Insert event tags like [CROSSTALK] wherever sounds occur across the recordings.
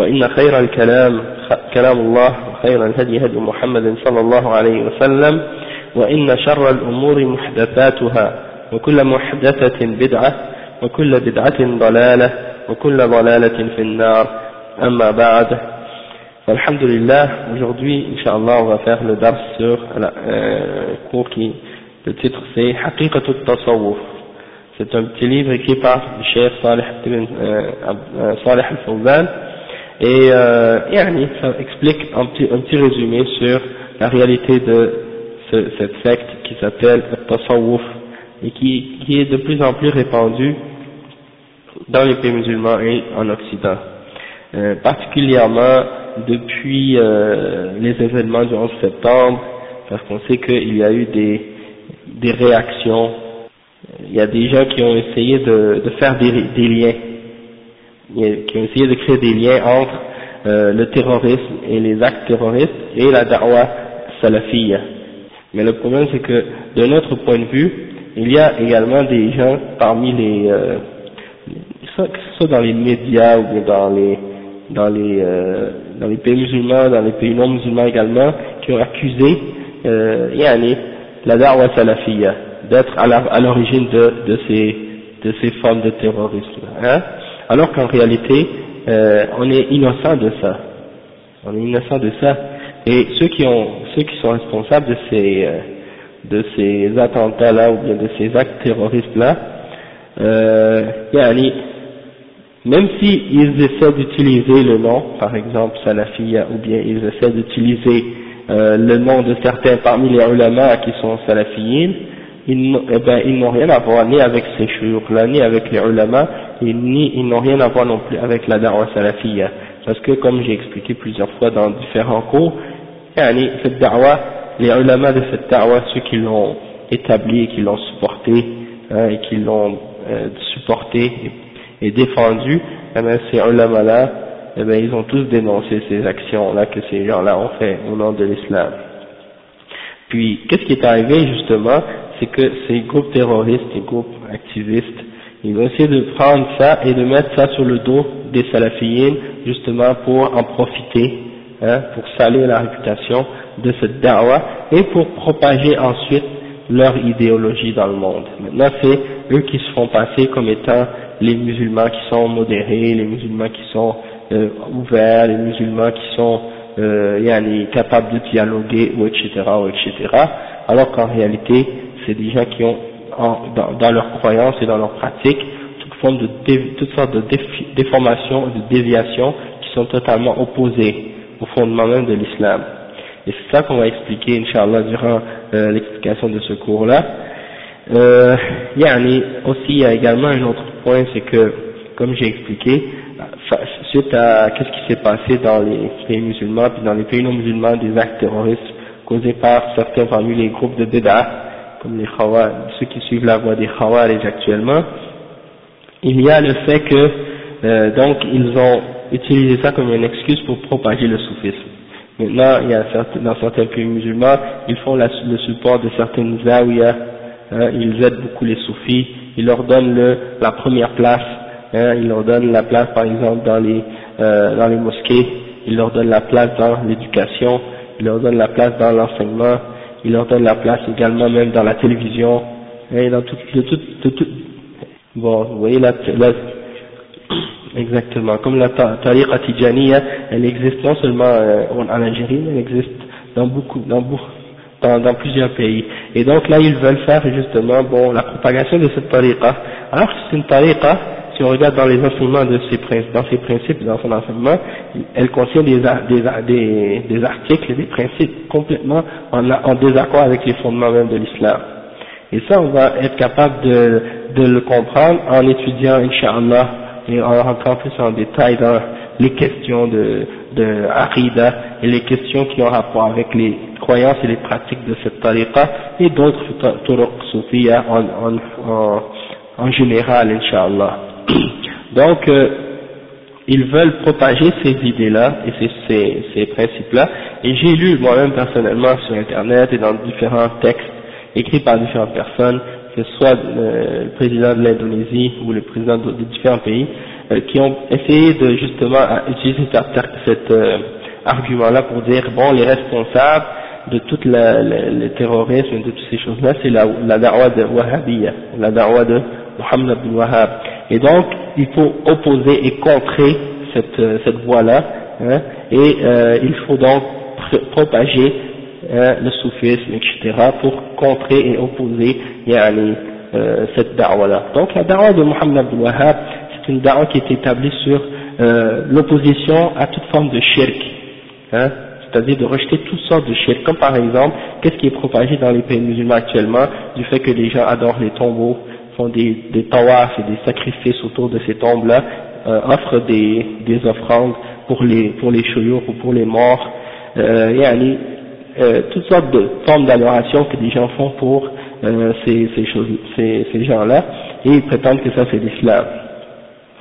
وإن خير الكلام كلام الله وخير الهدي هدي محمد صلى الله عليه وسلم وإن شر الأمور محدثاتها وكل محدثة بدعة وكل بدعة ضلالة وكل ضلالة في النار. أما بعد فالحمد لله aujourd'hui Inch'Allah on va faire le dars sur euh, cours qui le titre c'est حقيقة التصوف c'est un petit livre écrit par le chef Salih, euh, Salih al-Fawzan. Et euh, explique un petit, un petit résumé sur la réalité de ce, cette secte qui s'appelle le Tasawwuf et qui, qui est de plus en plus répandue dans les pays musulmans et en Occident. Euh, particulièrement depuis euh, les événements du 11 septembre, parce qu'on sait qu'il y a eu des, des réactions, il y a des gens qui ont essayé de, de faire des, des liens, qui ont essayé de créer des liens entre euh, le terrorisme et les actes terroristes et la da'wah salafiyya. Mais le problème c'est que de notre point de vue, il y a également des gens parmi les, euh, que ce soit dans les médias ou dans les dans les euh, dans les pays musulmans, dans les pays non musulmans également, qui ont accusé euh, yani, la da'wah salafiyya d'être à l'origine de, de ces de ces formes de terrorisme. Hein alors qu'en réalité, euh, on est innocent de ça. On est innocent de ça. Et ceux qui ont, ceux qui sont responsables de ces, euh, de ces attentats-là ou bien de ces actes terroristes-là, euh, même s'ils essaient d'utiliser le nom, par exemple salafiyya, ou bien ils essaient d'utiliser euh, le nom de certains parmi les ulama qui sont salafiyin, ils, eh ben, n'ont rien à voir ni avec ces chouyours-là, ni avec les ulama, et ni ils n'ont rien à voir non plus avec la da'wah salafiyya. Parce que comme j'ai expliqué plusieurs fois dans différents cours, yani, cette da'wah, les ulama de cette da'wah, ceux qui l'ont établi, qui l'ont supporté, hein, et qui l'ont euh, supporté et, et défendu, eh ben, ces ulama-là, eh ben, ils ont tous dénoncé ces actions-là que ces gens-là ont fait au nom de l'islam. Puis, qu'est-ce qui est arrivé justement? C'est que ces groupes terroristes, ces groupes activistes, ils vont essayer de prendre ça et de mettre ça sur le dos des salafiyines, justement pour en profiter, hein, pour salir la réputation de cette da'wah et pour propager ensuite leur idéologie dans le monde. Maintenant, c'est eux qui se font passer comme étant les musulmans qui sont modérés, les musulmans qui sont euh, ouverts, les musulmans qui sont euh, yani, capables de dialoguer, ou etc., ou etc., alors qu'en réalité, c'est des gens qui ont dans, dans leurs croyances et dans leurs pratiques toute forme de toutes sortes de déformations et de déviations qui sont totalement opposées au fondement même de l'islam. Et c'est ça qu'on va expliquer, Inch'Allah, durant euh, l'explication de ce cours-là. Euh, yani, aussi, il y a également un autre point, c'est que, comme j'ai expliqué, suite à qu'est-ce qui s'est passé dans les pays musulmans, puis dans les pays non musulmans, des actes terroristes causés par certains parmi les groupes de Beda, comme les Khawar, ceux qui suivent la voie des Khawarij actuellement, il y a le fait que, euh, donc, ils ont utilisé ça comme une excuse pour propager le soufisme. Maintenant, il y a certains, dans certains pays musulmans, ils font le support de certaines zawiyas, hein, ils aident beaucoup les soufis, ils leur donnent le, la première place, hein, ils leur donnent la place par exemple dans les, euh, dans les mosquées, ils leur donnent la place dans l'éducation, ils leur donnent la place dans l'enseignement, ils leur donnent la place également même dans la télévision, et dans tout, de tout, de tout, bon, vous voyez là Exactement. Comme la tariqa tijaniya, elle existe non seulement euh, en Algérie, mais elle existe dans beaucoup, dans, dans, dans plusieurs pays. Et donc là, ils veulent faire justement, bon, la propagation de cette tariqa. Alors c'est une tariqa, si on regarde dans les enseignements de ces principes, dans ses principes, dans son enseignement, elle contient des, articles et des principes complètement en, désaccord avec les fondements même de l'islam. Et ça, on va être capable de, le comprendre en étudiant, Inch'Allah, et en rentrant plus en détail dans les questions de, de et les questions qui ont rapport avec les croyances et les pratiques de cette tariqa et d'autres turuq soufia en, en, en, en général, Inch'Allah. Donc, euh, ils veulent propager ces idées-là et ces, ces, ces principes-là. Et j'ai lu moi-même personnellement sur Internet et dans différents textes écrits par différentes personnes, que ce soit euh, le président de l'Indonésie ou le président de, différents pays, euh, qui ont essayé de justement utiliser cet argument-là pour dire, bon, les responsables de tout le terrorisme de toutes ces choses-là, c'est la, la da'wah de Wahhabiyya, la da'wah de Muhammad bin Wahhab. Et donc, il faut opposer et contrer cette, euh, cette voie-là, hein, et euh, il faut donc propager hein, le soufisme, etc., pour contrer et opposer euh, cette da'wah-là. Donc, la da'wah de Muhammad bin Wahhab, c'est une da'wah qui est établie sur l'opposition à toute forme de shirk, hein, c'est-à-dire de rejeter toutes sortes de shirk, comme par exemple, qu'est-ce qui est propagé dans les pays musulmans actuellement, du fait que les gens adorent les tombeaux, font des, des tawafs et des sacrifices autour de ces tombes-là, euh, offrent des, des offrandes pour les, pour les ou pour les morts, euh, et euh, toutes sortes de formes d'adoration que des gens font pour euh, ces, ces, gens-là, et ils prétendent que ça c'est l'islam.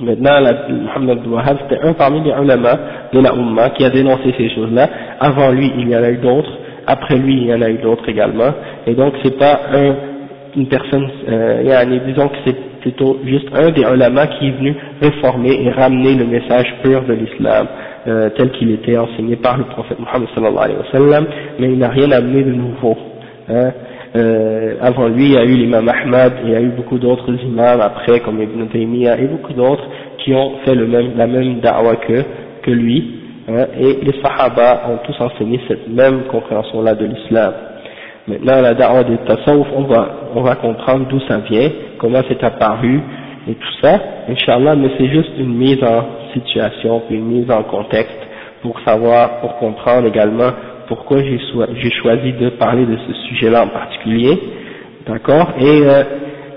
Maintenant, la, Muhammad Wahab, c'était un parmi les ulama de la Ummah qui a dénoncé ces choses-là. Avant lui, il y en a eu d'autres. Après lui, il y en a eu d'autres également. Et donc, c'est pas un, une personne, euh, disons que c'est plutôt juste un des ulama qui est venu réformer et ramener le message pur de l'islam, euh, tel qu'il était enseigné par le prophète Muhammad sallallahu alayhi wa sallam, mais il n'a rien amené de nouveau. Hein. Euh, avant lui, il y a eu l'imam Ahmad, il y a eu beaucoup d'autres imams après, comme Ibn Taymiyyah, et beaucoup d'autres qui ont fait le même, la même da'wah que, que lui, hein, et les sahaba ont tous enseigné cette même compréhension-là de l'islam. Maintenant, la da'wah tasawuf, on va, on va comprendre d'où ça vient, comment c'est apparu, et tout ça, Inch'Allah, mais c'est juste une mise en situation, une mise en contexte, pour savoir, pour comprendre également pourquoi j'ai choisi de parler de ce sujet-là en particulier, d'accord? Et euh,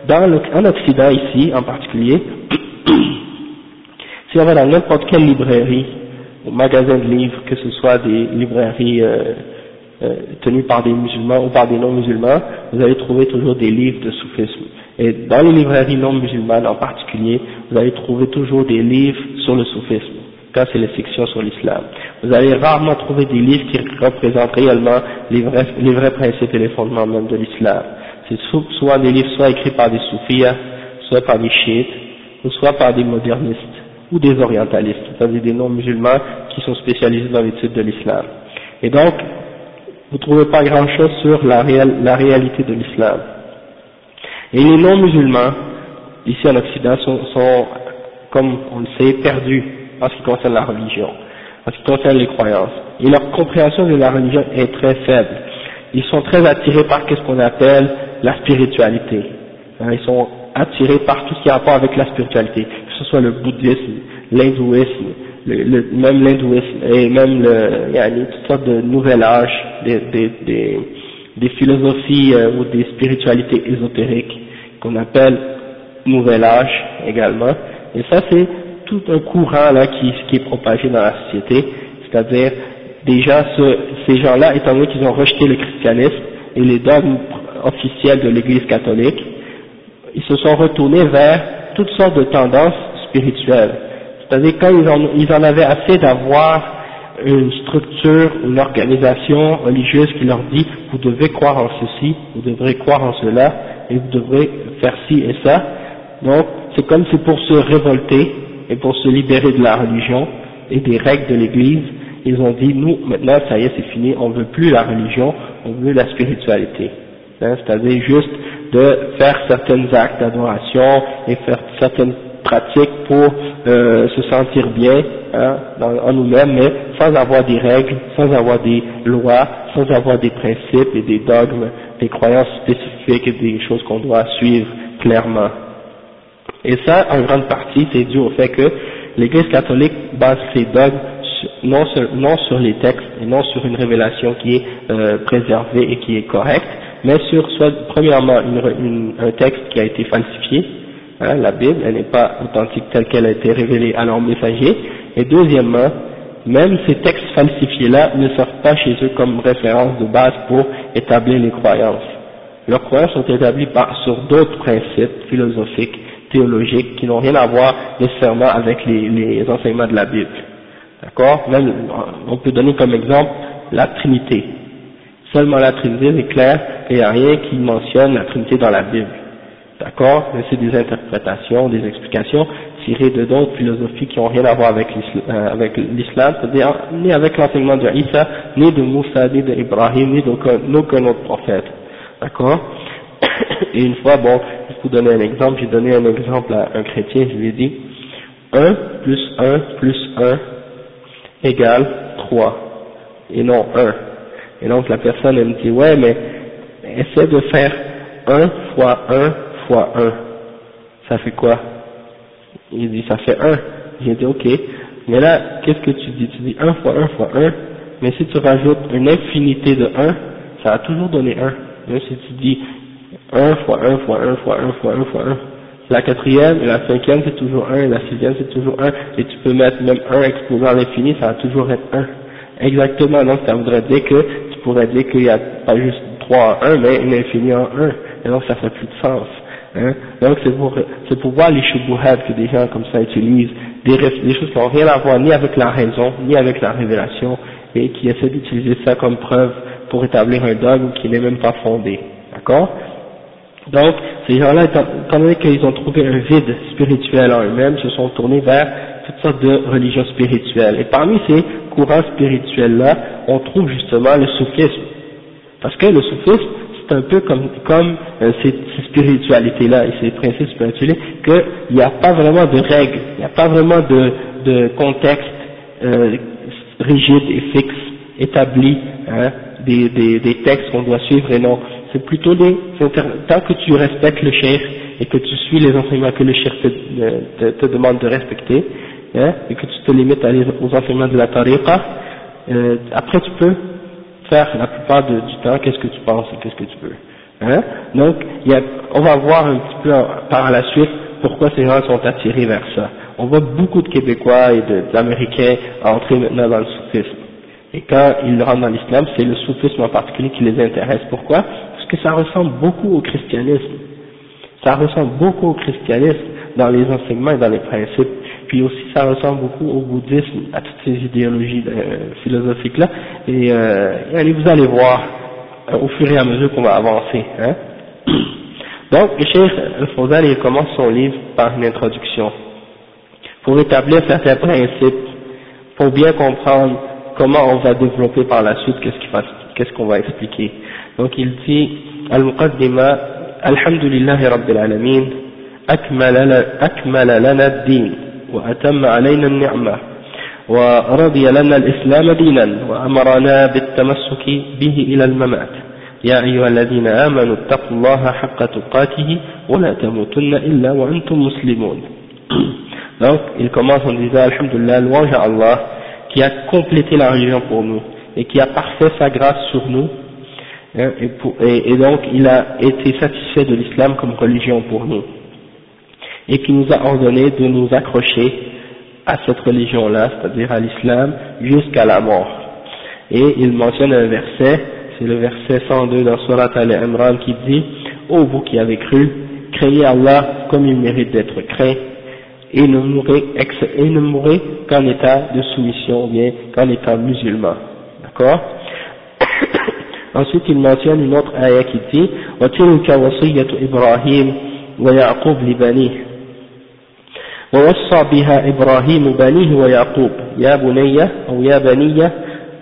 dans le, en Occident ici, en particulier, [CLEARS THROAT] si on va dans n'importe quelle librairie, ou magasin de livres, que ce soit des librairies euh, euh, tenues par des musulmans ou par des non-musulmans, vous allez trouver toujours des livres de soufisme. Et dans les librairies non musulmanes en particulier, vous allez trouver toujours des livres sur le soufisme cas c'est les sections sur l'islam. Vous allez rarement trouver des livres qui représentent réellement les vrais, les vrais principes et les fondements même de l'islam. C'est soit des livres soit écrits par des soufis, soit par des chiites, ou soit par des modernistes, ou des orientalistes, c'est-à-dire des non-musulmans qui sont spécialisés dans l'étude de l'islam. Et donc, vous ne trouvez pas grand-chose sur la, réalité de l'islam. Et les non-musulmans, ici en Occident, sont, sont, comme on le sait, perdus en ce qui concerne la religion, en ce qui concerne les croyances. Et leur compréhension de la religion est très faible. Ils sont très attirés par ce qu'on appelle la spiritualité. Hein, ils sont attirés par tout ce qui a rapport avec la spiritualité, que ce soit le bouddhisme, l'hindouisme, le, même l'hindouisme et même le, il y a toutes sortes de nouvel âge, des, des, des, des philosophies euh, ou des spiritualités ésotériques qu'on appelle nouvel âge également. Et ça c'est tout un courant là qui, qui est propagé dans la société, c'est-à-dire déjà ce, ces gens-là, étant donné qu'ils ont rejeté le christianisme et les dogmes officiels de l'Église catholique, ils se sont retournés vers toutes sortes de tendances spirituelles. C'est-à-dire quand ils en, avaient assez d'avoir une structure, une organisation religieuse qui leur dit vous devez croire en ceci, vous devrez croire en cela, et vous devrez faire ci et ça. Donc c'est comme si pour se révolter, et pour se libérer de la religion et des règles de l'Église, ils ont dit, nous, maintenant, ça y est, c'est fini, on veut plus la religion, on veut la spiritualité. Hein, C'est-à-dire juste de faire certains actes d'adoration et faire certaines pratique pour euh, se sentir bien hein, en nous-mêmes, mais sans avoir des règles, sans avoir des lois, sans avoir des principes et des dogmes, des croyances spécifiques et des choses qu'on doit suivre clairement. Et ça, en grande partie, c'est dû au fait que l'Église catholique base ses dogmes non sur, les textes et non sur une révélation qui est euh, préservée et qui est correcte, mais sur premièrement un texte qui a été falsifié, hein, la Bible, elle n'est pas authentique telle qu'elle a été révélée à leur messager, et deuxièmement, même ces textes falsifiés-là ne servent pas chez eux comme référence de base pour établir les croyances. Leurs croyances sont établies sur d'autres principes philosophiques, théologiques, qui n'ont rien à voir nécessairement avec les, enseignements de la Bible. D'accord? Même, on peut donner comme exemple la Trinité. Seulement la Trinité, c'est clair qu'il n'y a rien qui mentionne la Trinité dans la Bible. D'accord? Mais c'est des interprétations, des explications tirées de d'autres philosophies qui n'ont rien à voir avec l'islam, euh, c'est-à-dire ni avec l'enseignement de Isa, ni de Moussa, ni d'Ibrahim, ni d'aucun autre prophète. D'accord? [COUGHS] Et une fois, bon, je vais vous donner un exemple, j'ai donné un exemple à un chrétien, je lui ai dit 1 plus 1 plus 1 égale 3, et non 1. Et donc la personne elle me dit, ouais, mais essaie de faire 1 fois 1 fois 1. Ça fait quoi? Il dit, ça fait 1. J'ai dit, ok. Mais là, qu'est-ce que tu dis? Tu dis 1 fois 1 fois 1, mais si tu rajoutes une infinité de 1, ça va toujours donner 1. Mais si tu dis 1 fois 1 fois 1 fois 1 fois 1 fois 1, la quatrième et la cinquième c'est toujours 1, et la sixième c'est toujours 1, et tu peux mettre même 1 exposé à l'infini, ça va toujours être 1. Exactement, donc ça voudrait dire que tu pourrais dire qu'il n'y a pas juste 3 en 1, mais une infinie en 1, et donc ça fait plus de sens. Hein. Donc c'est pour, c'est pour voir les shubuhat que des gens comme ça utilisent, des, des choses qui n'ont rien à voir ni avec la raison, ni avec la révélation, et qui essaient d'utiliser ça comme preuve pour établir un dogme qui n'est même pas fondé. D'accord? Donc, ces gens-là, étant, donné qu'ils ont trouvé un vide spirituel en eux-mêmes, se sont tournés vers toutes sortes de religions spirituelles. Et parmi ces courants spirituels-là, on trouve justement le soufisme. Parce que le soufisme, un peu comme, comme euh, ces, spiritualités-là et ces principes spirituels, qu'il n'y a pas vraiment de règles, il n'y a pas vraiment de, de contexte euh, rigide et fixe, établi, hein, des, des, textes qu'on doit suivre. Et non c'est plutôt des, tant que tu respectes le cher et que tu suis les enseignements que le cher te, te, demande de respecter, hein, et que tu te limites aux enseignements de la tariqa, euh, après tu peux la plupart du temps qu'est-ce que tu penses et qu'est-ce que tu veux. Hein? Donc, on va voir un petit peu par la suite pourquoi ces gens sont attirés vers ça. On voit beaucoup de Québécois et d'Américains entrer maintenant dans le soufisme. Et quand ils rentrent dans l'islam, c'est le soufisme en particulier qui les intéresse. Pourquoi? Que ça ressemble beaucoup au christianisme. Ça ressemble beaucoup au christianisme dans les enseignements et dans les principes. Puis aussi, ça ressemble beaucoup au bouddhisme, à toutes ces idéologies euh, philosophiques-là. Et, euh, allez, vous allez voir euh, au fur et à mesure qu'on va avancer. Hein. [CLEARS THROAT] Donc, le Cheikh Al-Fawzan, il commence son livre par une introduction. Pour établir certains principes, pour bien comprendre comment on va développer par la suite, qu'est-ce qu'on va expliquer. Donc il dit المقدمة الحمد لله رب العالمين أكمل, أكمل لنا الدين وأتم علينا النعمة ورضي لنا الإسلام دينا وأمرنا بالتمسك به إلى الممات يا أيها الذين آمنوا اتقوا الله حق تقاته ولا تموتن إلا وأنتم مسلمون Donc, il commence en disant Alhamdulillah, louange à Allah, qui a complété la religion pour nous, et qui a parfait sa grâce sur nous, Hein, et, donc il a été satisfait de l'islam comme religion pour nous et qui nous a ordonné de nous accrocher à cette religion-là, c'est-à-dire à, l'islam, jusqu'à la mort. Et il mentionne un verset, c'est le verset 102 dans Surat Al-Imran qui dit « Ô vous qui avez cru, craignez Allah comme il mérite d'être craint, et ne mourrez, et ne mourrez qu'en état de soumission, ou bien qu'en état musulman. » D'accord [COUGHS] Ensuite, il mentionne une autre ayah qui dit وتلك وصية إبراهيم ويعقوب لبنيه ووصى بها إبراهيم بنيه ويعقوب يا بني أو يا بني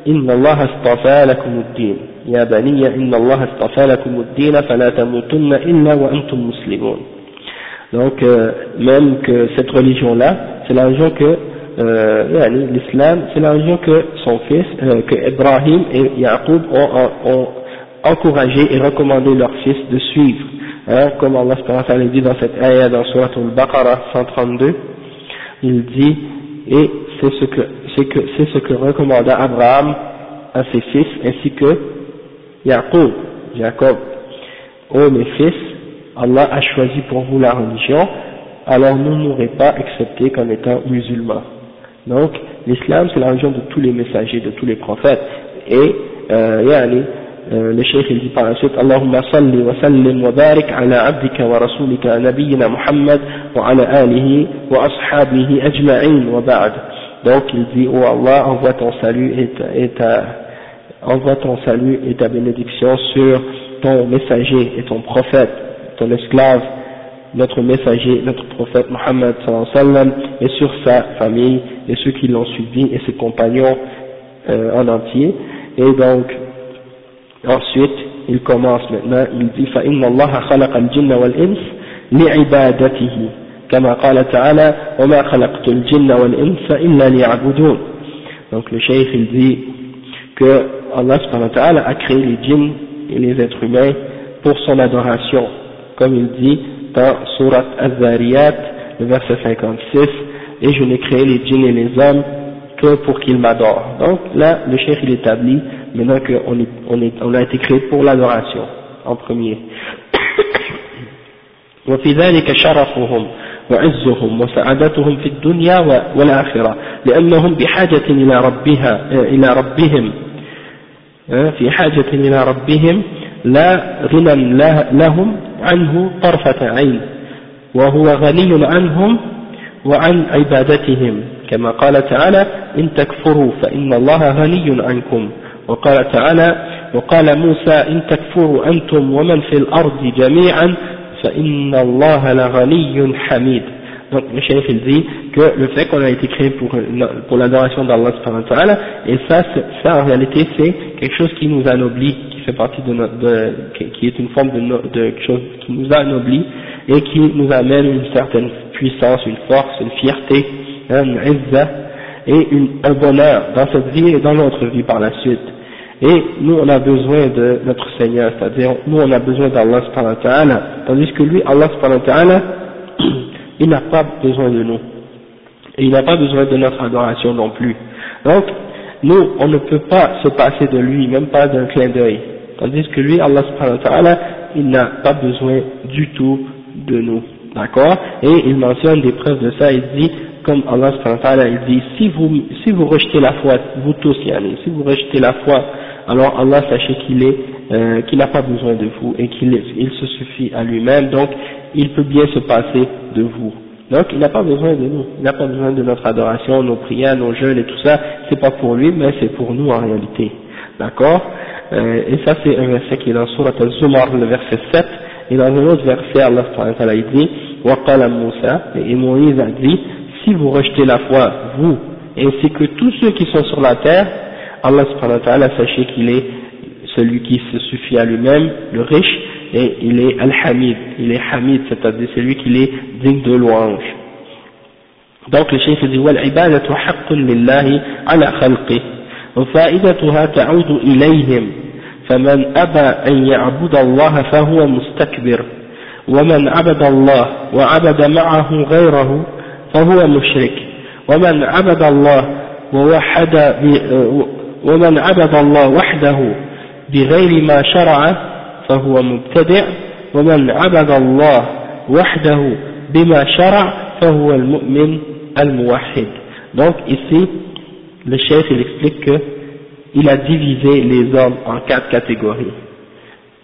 إن الله اصطفى لكم الدين يا بني إن الله اصطفى لكم الدين فلا تموتن إلا وأنتم مسلمون Donc, euh, même que cette religion-là, c'est la religion que, euh, l'islam, c'est la religion que son fils, euh, que Ibrahim et Yaqub ont, ont, encouragé et recommandé leur fils de suivre. Hein, comme Allah dit dans cette ayah dans Surah Al-Baqarah 132, il dit, et c'est ce que, c'est que, c'est ce que recommanda Abraham à ses fils ainsi que Yaqub, Jacob. Oh mes fils, Allah a choisi pour vous la religion, alors nous n'aurez pas accepté qu'en étant musulmans. Donc, l'islam c'est la religion de tous les messagers, de tous les prophètes. Et, euh, euh, le cheikh il dit par la suite Allahumma salli wa sallim wa barik ala abdika wa rasulika nabiyyina Muhammad wa ala alihi wa ashabihi ajma'in wa ba'd. Donc il dit oh Allah envoie ton salut et ta, envoie ton salut et ta bénédiction sur ton messager et ton prophète ton esclave, notre messager, notre prophète Mohammed et sur sa famille et ceux qui l'ont suivi et ses compagnons euh, en entier. Et donc, ensuite, il commence maintenant, il dit فَإِنَّ اللَّهَ خَلَقَ الْجِنَّ وَالْإِنسِ لِعِبَادَتِهِ كما قال تعالى وما خلقت الجن والإنس إلا ليعبدون donc le cheikh il dit que Allah subhanahu wa ta'ala a créé les djinns et les êtres humains pour son adoration comme il dit dans Surat Az-Zariyat, le verset 56, et je n'ai créé les djinns et les hommes que pour qu'ils m'adorent. Donc là, le chef il établit maintenant qu'on est, on est, on a été créé pour l'adoration, en premier. [COUGHS] وفي ذلك شرفهم وعزهم وسعادتهم في الدنيا والآخرة لأنهم بحاجة إلى ربها إلى ربهم. في حاجة إلى ربهم لا غنى لهم عنه طرفة عين وهو غني عنهم وعن عبادتهم. كما قال تعالى إن تكفروا فإن الله غني عنكم. وقال تعالى وقال موسى إن تكفروا أنتم ومن في الأرض جميعا فإن الله لغني حميد Donc le chef il dit que le fait qu'on a été créé pour, pour l'adoration d'Allah et ça, ça en réalité c'est quelque chose qui nous anoblit, qui fait partie de notre, de, qui est une forme de, de quelque chose qui nous anoblit et qui nous amène une certaine puissance, une force, une fierté, hein, une izza et une, un bonheur dans cette vie et dans notre vie par la suite. Et nous on a besoin de notre Seigneur, c'est-à-dire nous on a besoin d'Allah tandis que lui, Allah [CLEARS THROAT] il n'a pas besoin de nous. Et il n'a pas besoin de notre adoration non plus. Donc, nous, on ne peut pas se passer de lui, même pas d'un clin d'œil. Tandis que lui, Allah subhanahu wa ta'ala, il n'a pas besoin du tout de nous. D'accord? Et il mentionne des preuves de ça, il dit, comme Allah subhanahu wa ta'ala, il dit, si vous, si vous rejetez la foi, vous tous, yani, si vous rejetez la foi, alors Allah sachez qu'il est, euh, qu'il n'a pas besoin de vous et qu'il il se suffit à lui-même. Donc, il peut bien se passer de vous. Donc il n'a pas besoin de nous, il n'a pas besoin de notre adoration, nos prières, nos jeûnes et tout ça, c'est pas pour lui, mais c'est pour nous en réalité. D'accord euh, Et ça c'est un verset qui est dans Surat al-Zumar, le verset 7, et dans un autre verset, Allah il dit, وَقَالَ Moussa, et Moïse a dit, si vous rejetez la foi, vous, ainsi que tous ceux qui sont sur la terre, Allah sachez qu'il est celui qui se suffit à lui-même, le riche, et il est Al-Hamid, il est Hamid, c'est-à-dire c'est lui qui est digne de louange. Donc le chef dit والعبادة حق لله على خلقه وفائدتها تعود إليهم فمن أبى أن يعبد الله فهو مستكبر ومن عبد الله وعبد معه غيره فهو مشرك ومن عبد الله ووحد ومن عبد الله وحده بغير ما شرع فهو مبتدع ومن عبد الله وحده بما شرع فهو المؤمن الموحد donc ici le chef il explique que il a divisé les hommes en quatre catégories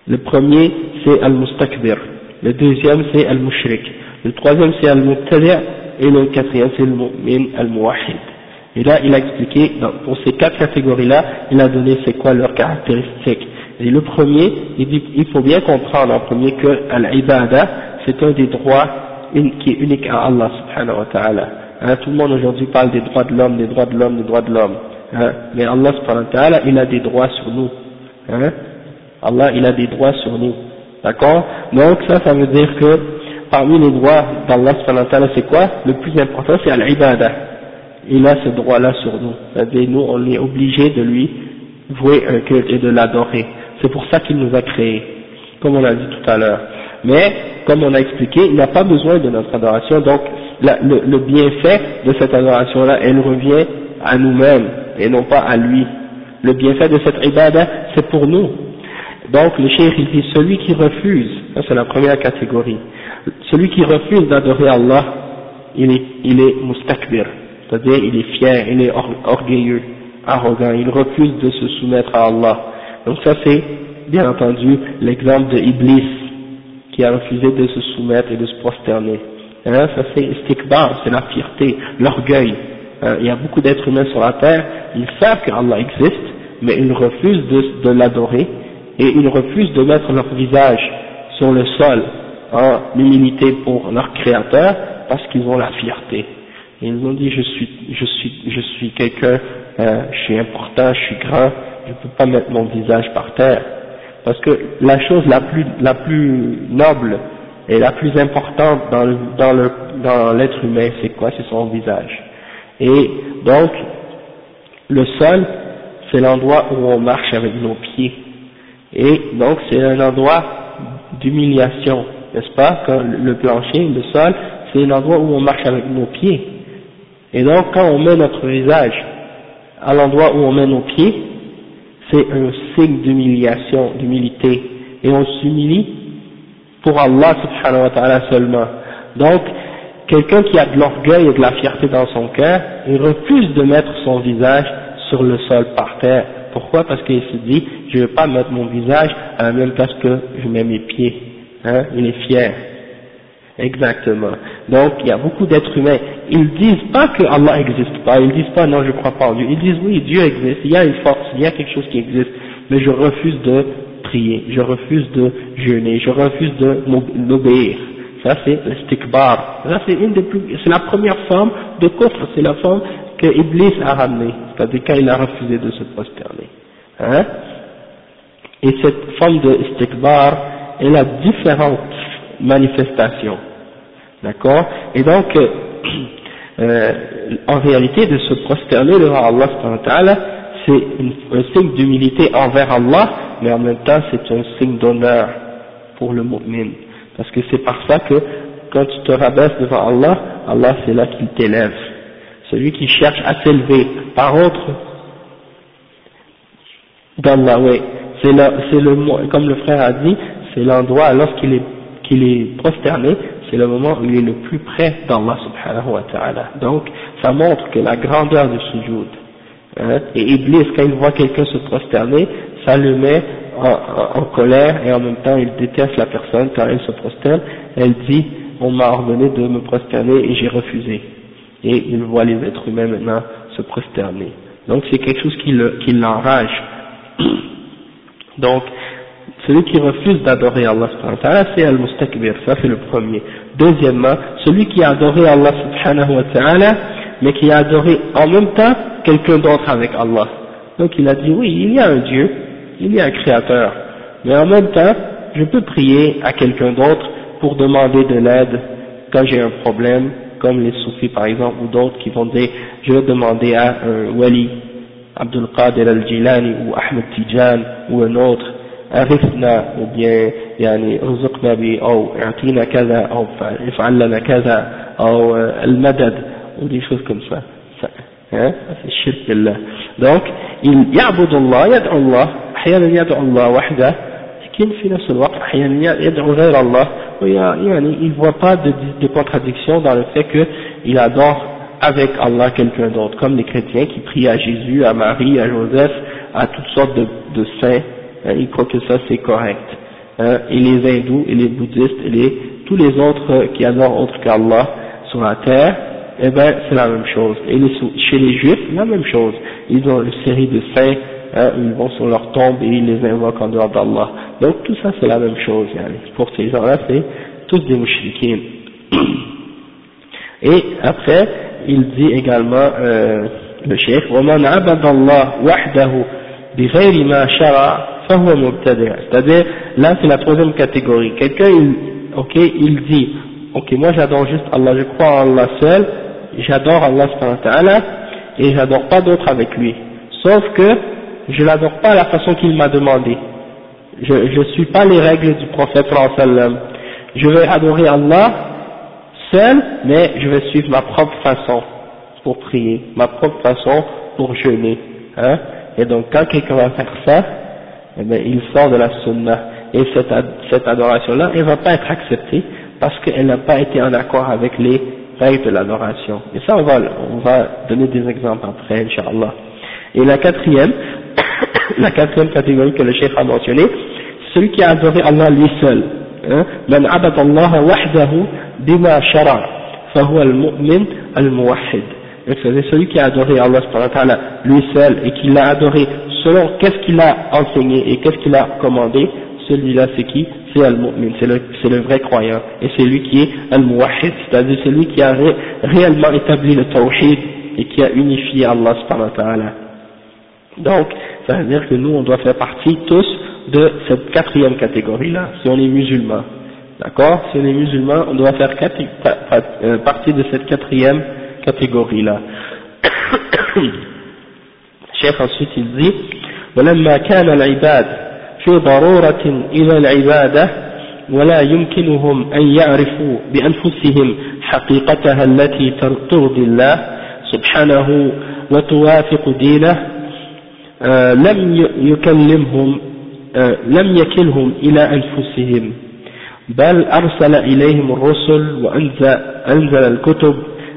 le premier c'est al-mustakbir le deuxième c'est al-mushrik le troisième c'est al-mubtadi' et le quatrième c'est le mu'min al-muwahid et là il a expliqué pour ces quatre catégories là il a donné c'est quoi leurs caractéristiques et le premier, il, dit, il faut bien comprendre en premier que l'ibada, c'est un des droits qui est unique à Allah subhanahu wa ta'ala. Hein, tout le monde aujourd'hui parle des droits de l'homme, des droits de l'homme, des droits de l'homme. Hein, mais Allah subhanahu wa ta'ala, il a des droits sur nous. Hein, Allah, il a des droits sur nous. D'accord? Donc ça, ça veut dire que parmi les droits d'Allah c'est quoi? Le plus important c'est al-ibadah. Il a ce droit-là sur nous. C'est-à-dire nous on est obligé de lui vouer un culte et de l'adorer. C'est pour ça qu'il nous a créés, comme on a dit tout à l'heure. Mais, comme on a expliqué, il n'a pas besoin de notre adoration, donc le, le, bienfait de cette adoration-là, elle revient à nous-mêmes et non pas à lui. Le bienfait de cette ibadah, c'est pour nous. Donc le cheikh il dit celui qui refuse, ça c'est la première catégorie, celui qui refuse d'adorer Allah, il est, il est mustakbir, c'est-à-dire il est fier, il est orgueilleux, arrogant, il refuse de se soumettre à Allah. Donc ça c'est bien entendu l'exemple de Iblis qui a refusé de se soumettre et de se prosterner. Hein, ça c'est istikbar, c'est la fierté, l'orgueil. Hein, il y a beaucoup d'êtres humains sur la terre, ils savent qu'Allah existe, mais ils refusent de, l'adorer et ils refusent de mettre leur visage sur le sol en humilité pour leur créateur parce qu'ils ont la fierté. Et ils ont dit je suis, je suis, je suis quelqu'un, euh, je suis important, je suis grand, je ne peux pas mettre mon visage par terre. Parce que la chose la plus, la plus noble et la plus importante dans le, dans le, dans l'être humain, c'est quoi? C'est son visage. Et donc, le sol, c'est l'endroit où on marche avec nos pieds. Et donc c'est un endroit d'humiliation, n'est-ce pas? Quand le plancher, le sol, c'est un endroit où on marche avec nos pieds. Et donc quand on met notre visage à l'endroit où on met nos pieds, c'est un signe d'humiliation, d'humilité. Et on s'humilie pour Allah subhanahu wa ta'ala seulement. Donc, quelqu'un qui a de l'orgueil et de la fierté dans son cœur, il refuse de mettre son visage sur le sol par terre pourquoi? Parce qu'il se dit, je ne veux pas mettre mon visage à la même place que je mets mes pieds. Hein il est fier. Exactement. Donc, il y a beaucoup d'êtres humains. Ils disent pas que Allah n'existe pas. Ils disent pas non, je crois pas en Dieu. Ils disent oui, Dieu existe. Il y a une force, il y a quelque chose qui existe. Mais je refuse de prier. Je refuse de jeûner. Je refuse de l'obéir. Ça, c'est le stikbar. Ça, c'est une des plus, c'est la première forme de coffre. C'est la forme que Iblis a ramené, c'est-à-dire quand il a refusé de se prosterner. Hein? Et cette forme de istikbar, elle a différentes manifestations. D'accord? Et donc, euh, [CLEARS THROAT] euh, en réalité, de se prosterner devant Allah, c'est un signe d'humilité envers Allah, mais en même temps, c'est un signe d'honneur pour le mu'min. Parce que c'est par ça que quand tu te rabaisses devant Allah, Allah c'est là qu'il t'élève celui qui cherche à s'élever par autre d'Allah, oui, c'est le, comme le frère a dit, c'est l'endroit lorsqu'il est, qu'il est prosterné, c'est le moment où il est le plus près d'Allah subhanahu wa ta'ala. Donc, ça montre que la grandeur du sujoud, hein, et Iblis, quand il voit quelqu'un se prosterner, ça le met en, colère et en même temps il déteste la personne quand elle se prosterne, elle dit, on m'a ordonné de me prosterner et j'ai refusé et il voit les êtres humains maintenant se prosterner. Donc c'est quelque chose qui l'enrage. [COUGHS] Donc, celui qui refuse d'adorer Allah subhanahu c'est al-mustakbir, ça c'est le premier. Deuxièmement, celui qui a adoré Allah subhanahu wa ta'ala, mais qui a adoré en même temps quelqu'un d'autre avec Allah. Donc il a dit oui, il y a un Dieu, il y a un créateur, mais en même temps, je peux prier à quelqu'un d'autre pour demander de l'aide quand j'ai un problème, comme les soufis par exemple, ou d'autres qui vont dire, je vais demander à un wali, Abdul Qadir al-Jilani ou Ahmed Tijan ou un autre, عرفنا ou bien يعني ارزقنا ب او اعطينا كذا او افعل لنا كذا او المدد ou des choses comme ça hein c'est shirk billah donc il يعبد الله يدعو الله احيانا يدعو الله وحده لكن في نفس الوقت احيانا يدعو غير الله il ne voit pas de, de contradiction dans le fait qu'il adore avec Allah quelqu'un d'autre, comme les chrétiens qui prient à Jésus, à Marie, à Joseph, à toutes sortes de, de saints, hein, ils croient que ça c'est correct. Hein, et les hindous, et les bouddhistes, et les, tous les autres qui adorent autre qu'Allah sur la terre, eh ben c'est la même chose. Et les, chez les juifs, la même chose. Ils ont une série de saints, hein, ils vont sur leur tombe et ils les invoquent en dehors d'Allah. Donc tout ça c'est la même chose, pour ces gens-là c'est tous des mouchriquins. Et après, il dit également, euh, le chef, وَمَنْ عَبَدَ اللَّهُ وَحْدَهُ بِغَيْرِ مَا شَرَعَ فَهُوَ مُبْتَدِعٌ C'est-à-dire, là c'est la troisième catégorie. Quelqu'un, il, ok, il dit, ok, moi j'adore juste Allah, je crois en Allah seul, j'adore Allah subhanahu wa ta'ala, et j'adore pas d'autre avec lui. Sauf que je l'adore pas à la façon qu'il m'a demandé. Je ne suis pas les règles du prophète sallam. Je vais adorer Allah seul, mais je vais suivre ma propre façon pour prier, ma propre façon pour jeûner. Hein. Et donc quand quelqu'un va faire ça, eh bien, il sort de la sunna. Et cette, cette adoration-là, elle ne va pas être acceptée parce qu'elle n'a pas été en accord avec les règles de l'adoration. Et ça, on va, on va donner des exemples après, Inch'Allah. Et la quatrième, [COUGHS] la quatrième catégorie que le chef a mentionné, celui qui a adoré Allah lui seul. من عبد الله وحده بما شرع فهو المؤمن الموحد c'est celui qui a adoré Allah lui seul et qui l'a adoré selon qu'est-ce qu'il a enseigné et qu'est-ce qu'il a commandé, celui-là c'est qui? C'est Al-Mu'min, c'est le, vrai croyant. Et c'est lui qui est Al-Muwahid, c'est-à-dire celui qui a réellement établi le Tawhid et qui a unifié Allah subhanahu wa ta'ala. Donc, ça veut dire que nous, on doit faire partie tous de cette quatrième catégorie-là, si on est musulman. D'accord? Si on est musulman, on doit faire euh, partie de cette quatrième catégorie-là. [COUGHS] Cheikh ensuite il dit ولما كان العباد في ضرورة إلى العبادة ولا يمكنهم أن يعرفوا بأنفسهم حقيقتها التي ترضي الله سبحانه وتوافق دينه آه، لم يكلمهم آه، لم يكلهم إلى أنفسهم بل أرسل إليهم الرسل وأنزل الكتب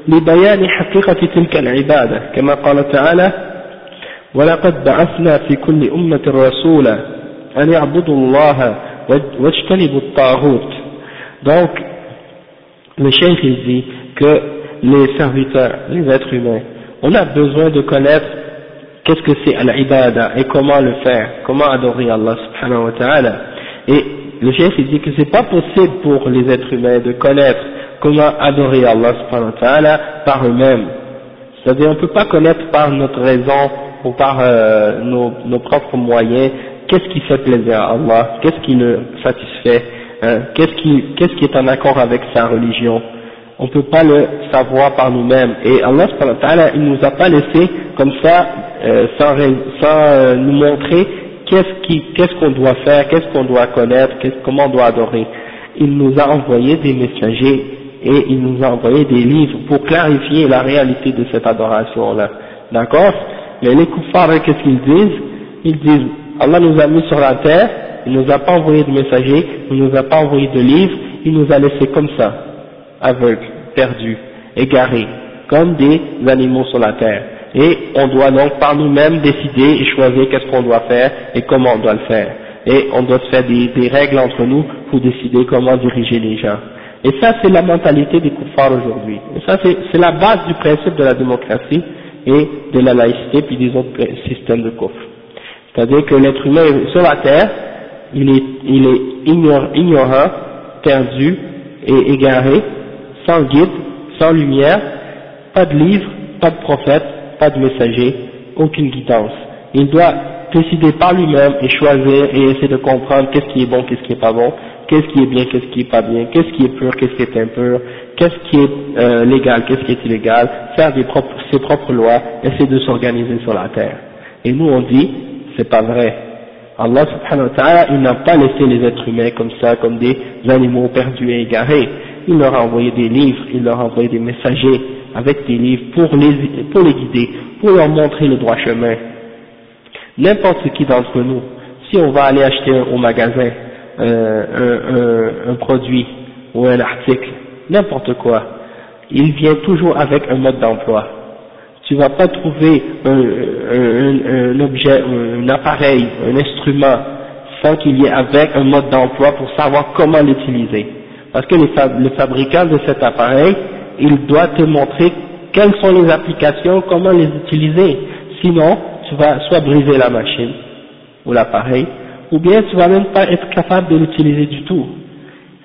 لبيان حقيقة تلك العبادة كما قال تعالى ولقد بعثنا في كل أمة رسولا أن يعبدوا الله واجتنبوا الطاغوت donc le cheikh il dit que les serviteurs, les êtres humains, on a besoin de connaître qu'est-ce que c'est al-ibada et comment le faire, comment adorer Allah subhanahu wa ta'ala. Et le chef il dit que c'est pas possible pour les êtres humains de connaître comment adorer Allah subhanahu wa ta'ala par eux-mêmes. C'est-à-dire on ne peut pas connaître par notre raison ou par euh, nos, propres moyens qu'est-ce qui fait plaisir à Allah, qu'est-ce qui le satisfait, hein, qu'est-ce qui, qu'est-ce qui est en accord avec sa religion? On ne peut pas le savoir par nous-mêmes. Et Allah il nous a pas laissé comme ça, euh, sans, sans euh, nous montrer qu'est-ce qui, qu'est-ce qu'on doit faire, qu'est-ce qu'on doit connaître, comment on doit adorer. Il nous a envoyé des messagers et il nous a envoyé des livres pour clarifier la réalité de cette adoration-là. D'accord? Mais les koufars, qu'est-ce qu'ils disent? Ils disent, Allah nous a mis sur la terre, il nous a pas envoyé de messagers, il nous a pas envoyé de livres, il nous a laissé comme ça aveugles, perdus, égarés, comme des animaux sur la terre. Et on doit donc par nous-mêmes décider et choisir qu'est-ce qu'on doit faire et comment on doit le faire. Et on doit se faire des, des règles entre nous pour décider comment diriger les gens. Et ça, c'est la mentalité des koufars aujourd'hui. Et ça, c'est la base du principe de la démocratie et de la laïcité puis des autres systèmes de coffre. C'est-à-dire que l'être humain sur la terre, il est, il est ignorant, perdu et égaré, sans guide, sans lumière, pas de livre, pas de prophète, pas de messager, aucune guidance. Il doit décider par lui-même et choisir et essayer de comprendre qu'est-ce qui est bon, qu'est-ce qui est pas bon, qu'est-ce qui est bien, qu'est-ce qui est pas bien, qu'est-ce qui est pur, qu'est-ce qui est impur, qu'est-ce qui est euh, légal, qu'est-ce qui est illégal, faire des propres, ses propres lois, essayer de s'organiser sur la terre. Et nous on dit, c'est pas vrai. Allah subhanahu wa ta'ala, il n'a pas laissé les êtres humains comme ça, comme des animaux perdus et égarés il leur a envoyé des livres, il leur a envoyé des messagers avec des livres pour les, pour les guider, pour leur montrer le droit chemin. N'importe qui d'entre nous, si on va aller acheter au magasin euh, un, un, produit ou un article, n'importe quoi, il vient toujours avec un mode d'emploi. Tu vas pas trouver un, objet, un appareil, un instrument sans qu'il y ait avec un mode d'emploi pour savoir comment l'utiliser. Parce que le fabricant de cet appareil, il doit te montrer quelles sont les applications, comment les utiliser. Sinon, tu vas soit briser la machine ou l'appareil, ou bien tu vas même pas être capable de l'utiliser du tout.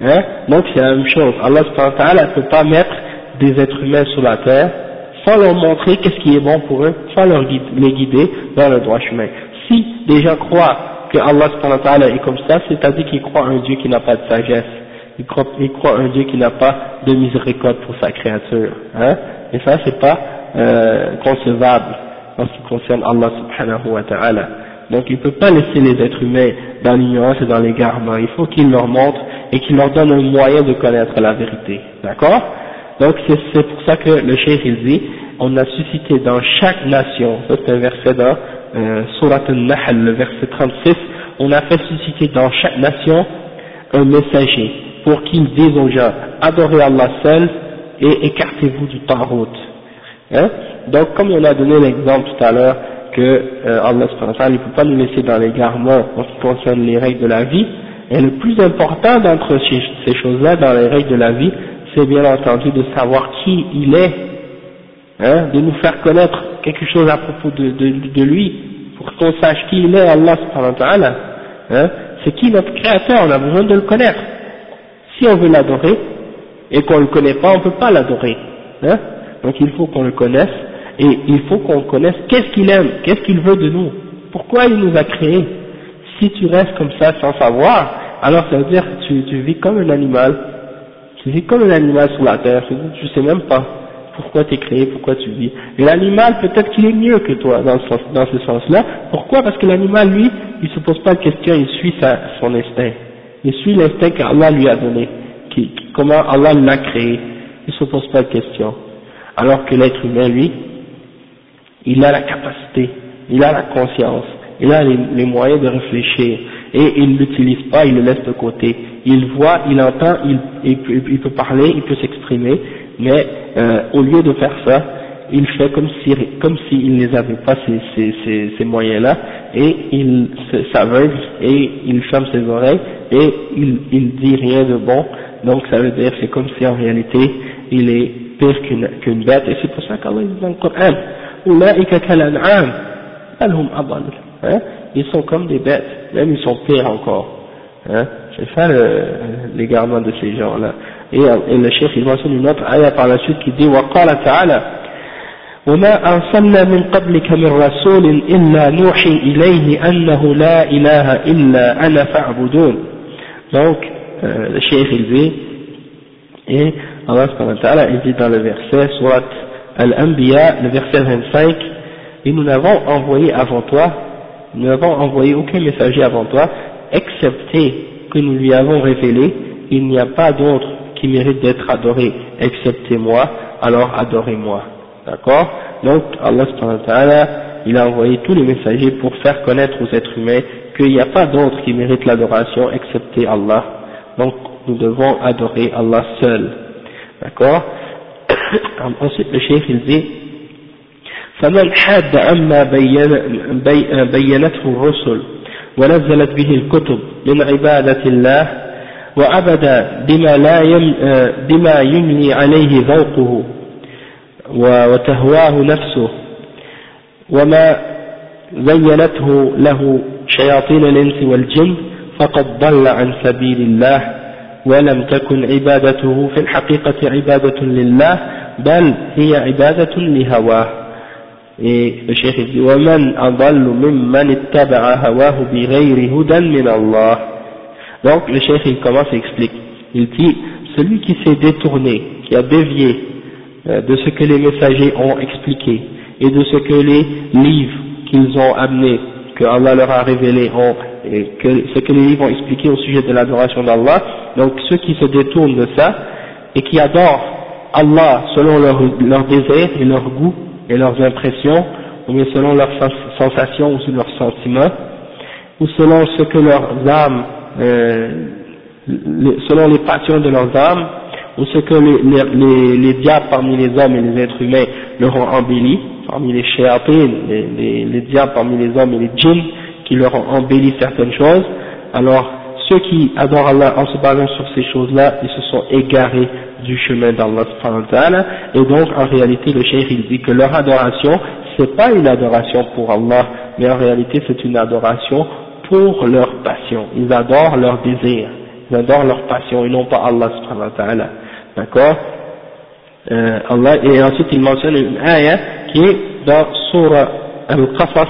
Hein? Donc c'est la même chose. Allah ne peut pas mettre des êtres humains sur la terre sans leur montrer qu'est-ce qui est bon pour eux, sans leur les guider dans le droit chemin. Si des gens croient que Allah est comme ça, c'est-à-dire qu'ils croient en un Dieu qui n'a pas de sagesse il croit, il croit un Dieu qui n'a pas de miséricorde pour sa créature, hein, et ça c'est pas euh, concevable en ce qui concerne Allah subhanahu wa ta'ala. Donc il ne peut pas laisser les êtres humains dans l'ignorance et dans l'égarement, il faut qu'il leur montre et qu'il leur donne un moyen de connaître la vérité, d'accord? Donc c'est pour ça que le cheikh dit, on a suscité dans chaque nation, ça c'est un verset dans euh, Surat al-Nahl, le verset 36, on a fait susciter dans chaque nation un messager pour qu'il dise aux gens, adorez Allah seul et écartez-vous du Tarot. Hein? Donc comme on a donné l'exemple tout à l'heure que euh, Allah ne peut pas nous laisser dans l'égarement en ce qui concerne les règles de la vie, et le plus important d'entre ces choses-là dans les règles de la vie, c'est bien entendu de savoir qui il est, hein, de nous faire connaître quelque chose à propos de, lui, pour qu'on sache qui il est, Allah hein, c'est qui notre créateur, on a besoin de le connaître. Si on veut l'adorer, et qu'on ne le connaît pas, on ne peut pas l'adorer. Hein, donc il faut qu'on le connaisse, et il faut qu'on connaisse qu'est-ce qu'il aime, qu'est-ce qu'il veut de nous, pourquoi il nous a créés? Si tu restes comme ça sans savoir, alors ça veut dire que tu, tu vis comme un animal, tu vis comme un animal sur la terre, tu sais même pas pourquoi tu es créé, pourquoi tu vis. L'animal, peut-être qu'il est mieux que toi dans ce, dans ce sens-là. Pourquoi? Parce que l'animal, lui, il se pose pas de questions, il suit sa, son instinct. Il suit l'instinct qu'Allah lui a donné, qui, comment Allah l'a créé. Il se pose pas de questions. Alors que l'être humain, lui, il a la capacité, il a la conscience, il a les, moyens de réfléchir, et il ne l'utilise pas, il le laisse de côté. Il voit, il entend, il, il peut parler, il peut s'exprimer, mais euh, au lieu de faire ça, il fait comme si comme s'il ne les avait pas ces, ces, ces, ces moyens-là, et il s'aveugle et il ferme ses oreilles et il, il dit rien de bon. Donc ça veut dire c'est comme si en réalité il est pire qu'une qu'une bête. Et c'est pour ça qu'Allah dit dans le Coran, hein? ils sont comme des bêtes, même ils sont pires encore. Hein? C'est ça l'égarement de ces gens-là. Et, et le chef il mentionne une autre ayah par la suite qui dit وقال تعالى وما أرسلنا من قبلك من رسول إلا نوحي إليه أنه لا إله إلا أنا فاعبدون donc euh, le chef il dit et Allah subhanahu wa ta'ala il dit dans le verset surat Al-Anbiya le verset 25 et nous n'avons envoyé avant toi nous n'avons envoyé aucun messager avant toi excepté que nous lui avons révélé, il n'y a pas d'autre qui mérite d'être adoré excepté moi, alors adorez-moi. D'accord? Donc Allah il a envoyé tous les messagers pour faire connaître aux êtres humains qu'il n'y a pas d'autre qui mérite l'adoration excepté Allah. Donc nous devons adorer Allah seul. D'accord? [COUGHS] Ensuite le chef il dit فمن حاد بينته الرسل ونزلت به الكتب من عبادة الله وعبد بما, لا يم بما يملي عليه ذوقه وتهواه نفسه وما زينته له شياطين الإنس والجن فقد ضل عن سبيل الله ولم تكن عبادته في الحقيقة عبادة لله بل هي عبادة لهواه Et le cheikh dit وَمَنْ أَضَلُّ مِمَّنِ اتَّبَعَ هَوَاهُ بِغَيْرِ هُدًى مِنَ اللَّهِ Donc le cheikh il commence et explique. Il dit celui qui s'est détourné, qui a dévié euh, de ce que les messagers ont expliqué et de ce que les livres qu'ils ont amenés, que Allah leur a révélé, ont, et que, ce que les livres ont expliqué au sujet de l'adoration d'Allah, donc ceux qui se détournent de ça et qui adorent Allah selon leur, leur désir et leur goût, et leurs impressions, ou bien selon leurs sensations ou leurs sentiments, ou selon ce que leurs âmes, euh, selon les passions de leurs âmes, ou ce que les, les, les, diables parmi les hommes et les êtres humains leur ont embelli, parmi les shéatines, les, les, diables parmi les hommes et les djinns, qui leur ont embelli certaines choses, alors ceux qui adorent Allah en se basant sur ces choses-là, ils se sont égarés du chemin d'Allah et donc en réalité le cheikh il dit que leur adoration c'est pas une adoration pour Allah mais en réalité c'est une adoration pour leur passion. Ils adorent leur désir. Ils adorent leur passion et non pas Allah subhanahu d'accord? Euh, Allah et ensuite il mentionne une ayah qui est dans Surah Al-Qasas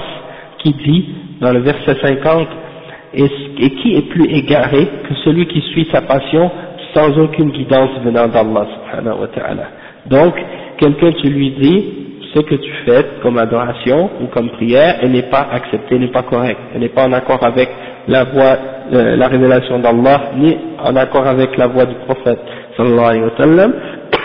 qui dit dans le verset 50 et, qui est plus égaré que celui qui suit sa passion sans aucune guidance venant d'Allah subhanahu wa ta'ala. Donc, quelqu'un tu lui dis, ce que tu fais comme adoration ou comme prière, elle n'est pas acceptée, n'est pas correcte, elle n'est pas en accord avec la voix, euh, la révélation d'Allah, ni en accord avec la voix du prophète sallallahu alayhi wa sallam,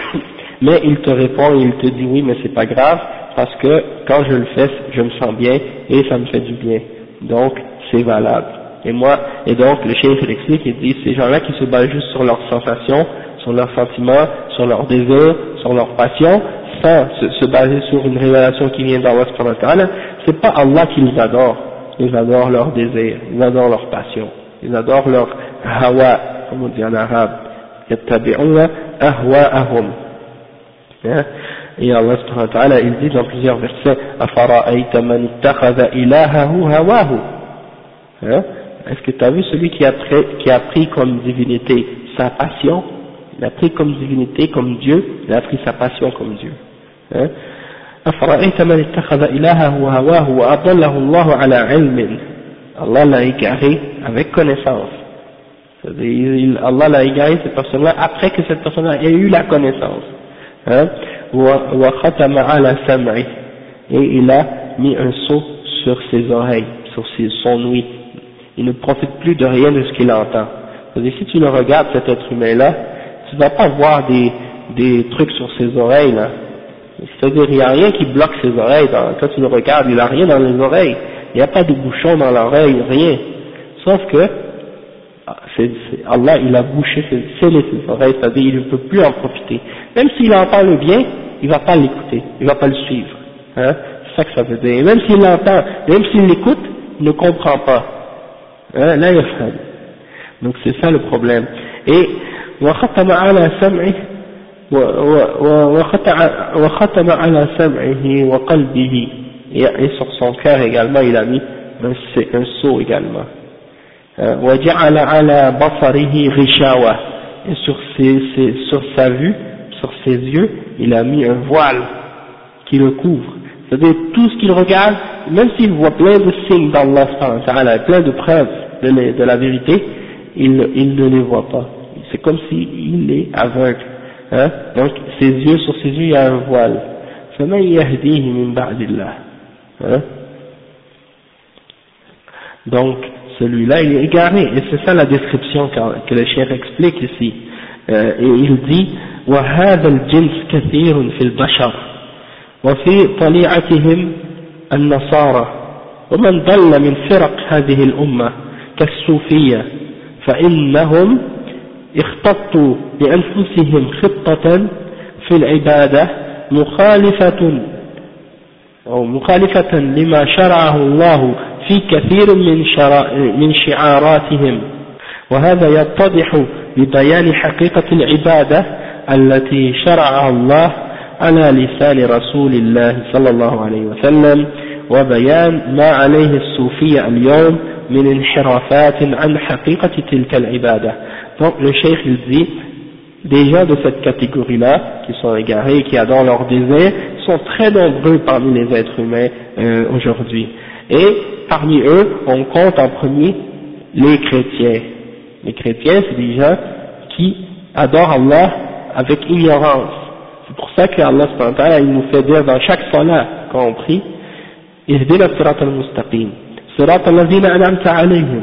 [COUGHS] mais il te répond et il te dit oui mais c'est pas grave, parce que quand je le fais, je me sens bien et ça me fait du bien. Donc, c'est valable. Et moi, et donc, le chef il explique, il dit, ces gens-là qui se basent juste sur leurs sensations, sur leurs sentiments, sur leurs désirs, sur leurs passions, sans se, baser sur une révélation qui vient d'Allah c'est pas Allah qui les adore. Ils adorent leurs désirs, ils adorent leurs passions, ils adorent leur hawa, comme on dit en arabe. Hein? Et Allah subhanahu wa ta'ala, il dit dans plusieurs versets, man ilahahu hawahu. Est-ce que tu as vu celui qui a, pris, comme divinité sa passion? Il a pris comme divinité, comme Dieu, il a pris sa passion comme Dieu. Hein? man ilahahu hawahu wa adallahu Allah ala ilmin? Allah l'a égaré avec connaissance. Allah l'a égaré cette personne-là après que cette personne-là ait eu la connaissance. Hein? et il a mis un seau sur ses oreilles, sur son ouïe. Il ne profite plus de rien de ce qu'il entend. si tu le regardes, cet être humain-là, tu vas pas voir des, des trucs sur ses oreilles, là. C'est-à-dire, il n'y a rien qui bloque ses oreilles. quand tu le regardes, il n'a rien dans les oreilles. Il n'y a pas de bouchon dans l'oreille, rien. Sauf que, ah, Allah, il a bouché, scellé ses oreilles, c'est-à-dire, il ne peut plus en profiter. Même s'il entend le bien, il ne va pas l'écouter, il ne va pas le suivre. Hein? C'est ça que ça veut dire. Et même s'il l'entend, même s'il l'écoute, il ne comprend pas. Hein là, il Donc c'est ça le problème. Et وختم على سمعه وختم على سمعه وقلبه et sur son cœur également il a mis un, un sceau également وجعل على بصره غشاوة et sur, ses, ses, sur sa vue sur ses yeux, il a mis un voile qui le couvre. C'est-à-dire tout ce qu'il regarde, même s'il voit plein de signes d'Allah, plein de preuves de, la vérité, il, il, ne les voit pas. C'est comme s'il est aveugle. Hein? Donc ses yeux, sur ses yeux, il y a un voile. Hein? Donc celui-là, il est égaré. Et c'est ça la description que le chien explique ici. Euh, et il dit وهذا الجنس كثير في البشر وفي طليعتهم النصارى. ومن ضل من فرق هذه الأمة كالصوفية فإنهم اختطوا بأنفسهم خطة في العبادة مخالفة أو مخالفة لما شرعه الله في كثير من, من شعاراتهم. وهذا يتضح ببيان حقيقة العبادة التي شرعها الله على لسان رسول الله صلى الله عليه وسلم وبيان ما عليه الصوفية اليوم من انحرافات عن حقيقة تلك العبادة donc le cheikh il dit des gens de cette catégorie-là qui sont égarés, qui adorent leur désir, sont très nombreux parmi les êtres humains euh, aujourd'hui. Et parmi eux, on compte en premier les chrétiens. Les chrétiens, c'est des gens qui adorent Allah avec ignorance. C'est pour ça que Allah il nous fait dire dans chaque salat quand on prie, اهدنا الصراط المستقيم صراط الذين أنعمت عليهم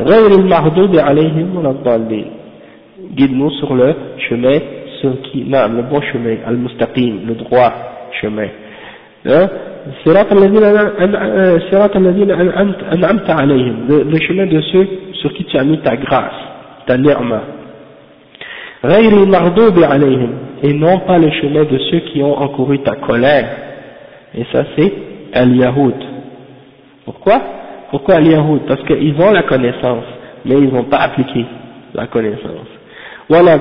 غير المغضوب عليهم ولا الضالين guide-nous sur le chemin sur qui, non, le bon chemin al-mustaqim, le droit chemin صراط الذين صراط الذين أنعمت عليهم le chemin de ceux sur qui tu as mis ta grâce ta ni'ma et non pas le chemin de ceux qui ont encouru ta colère. Et ça c'est Al-Yahoud. Pourquoi? Pourquoi Al-Yahoud Parce qu'ils ont la connaissance, mais ils n'ont pas appliqué la connaissance. Voilà,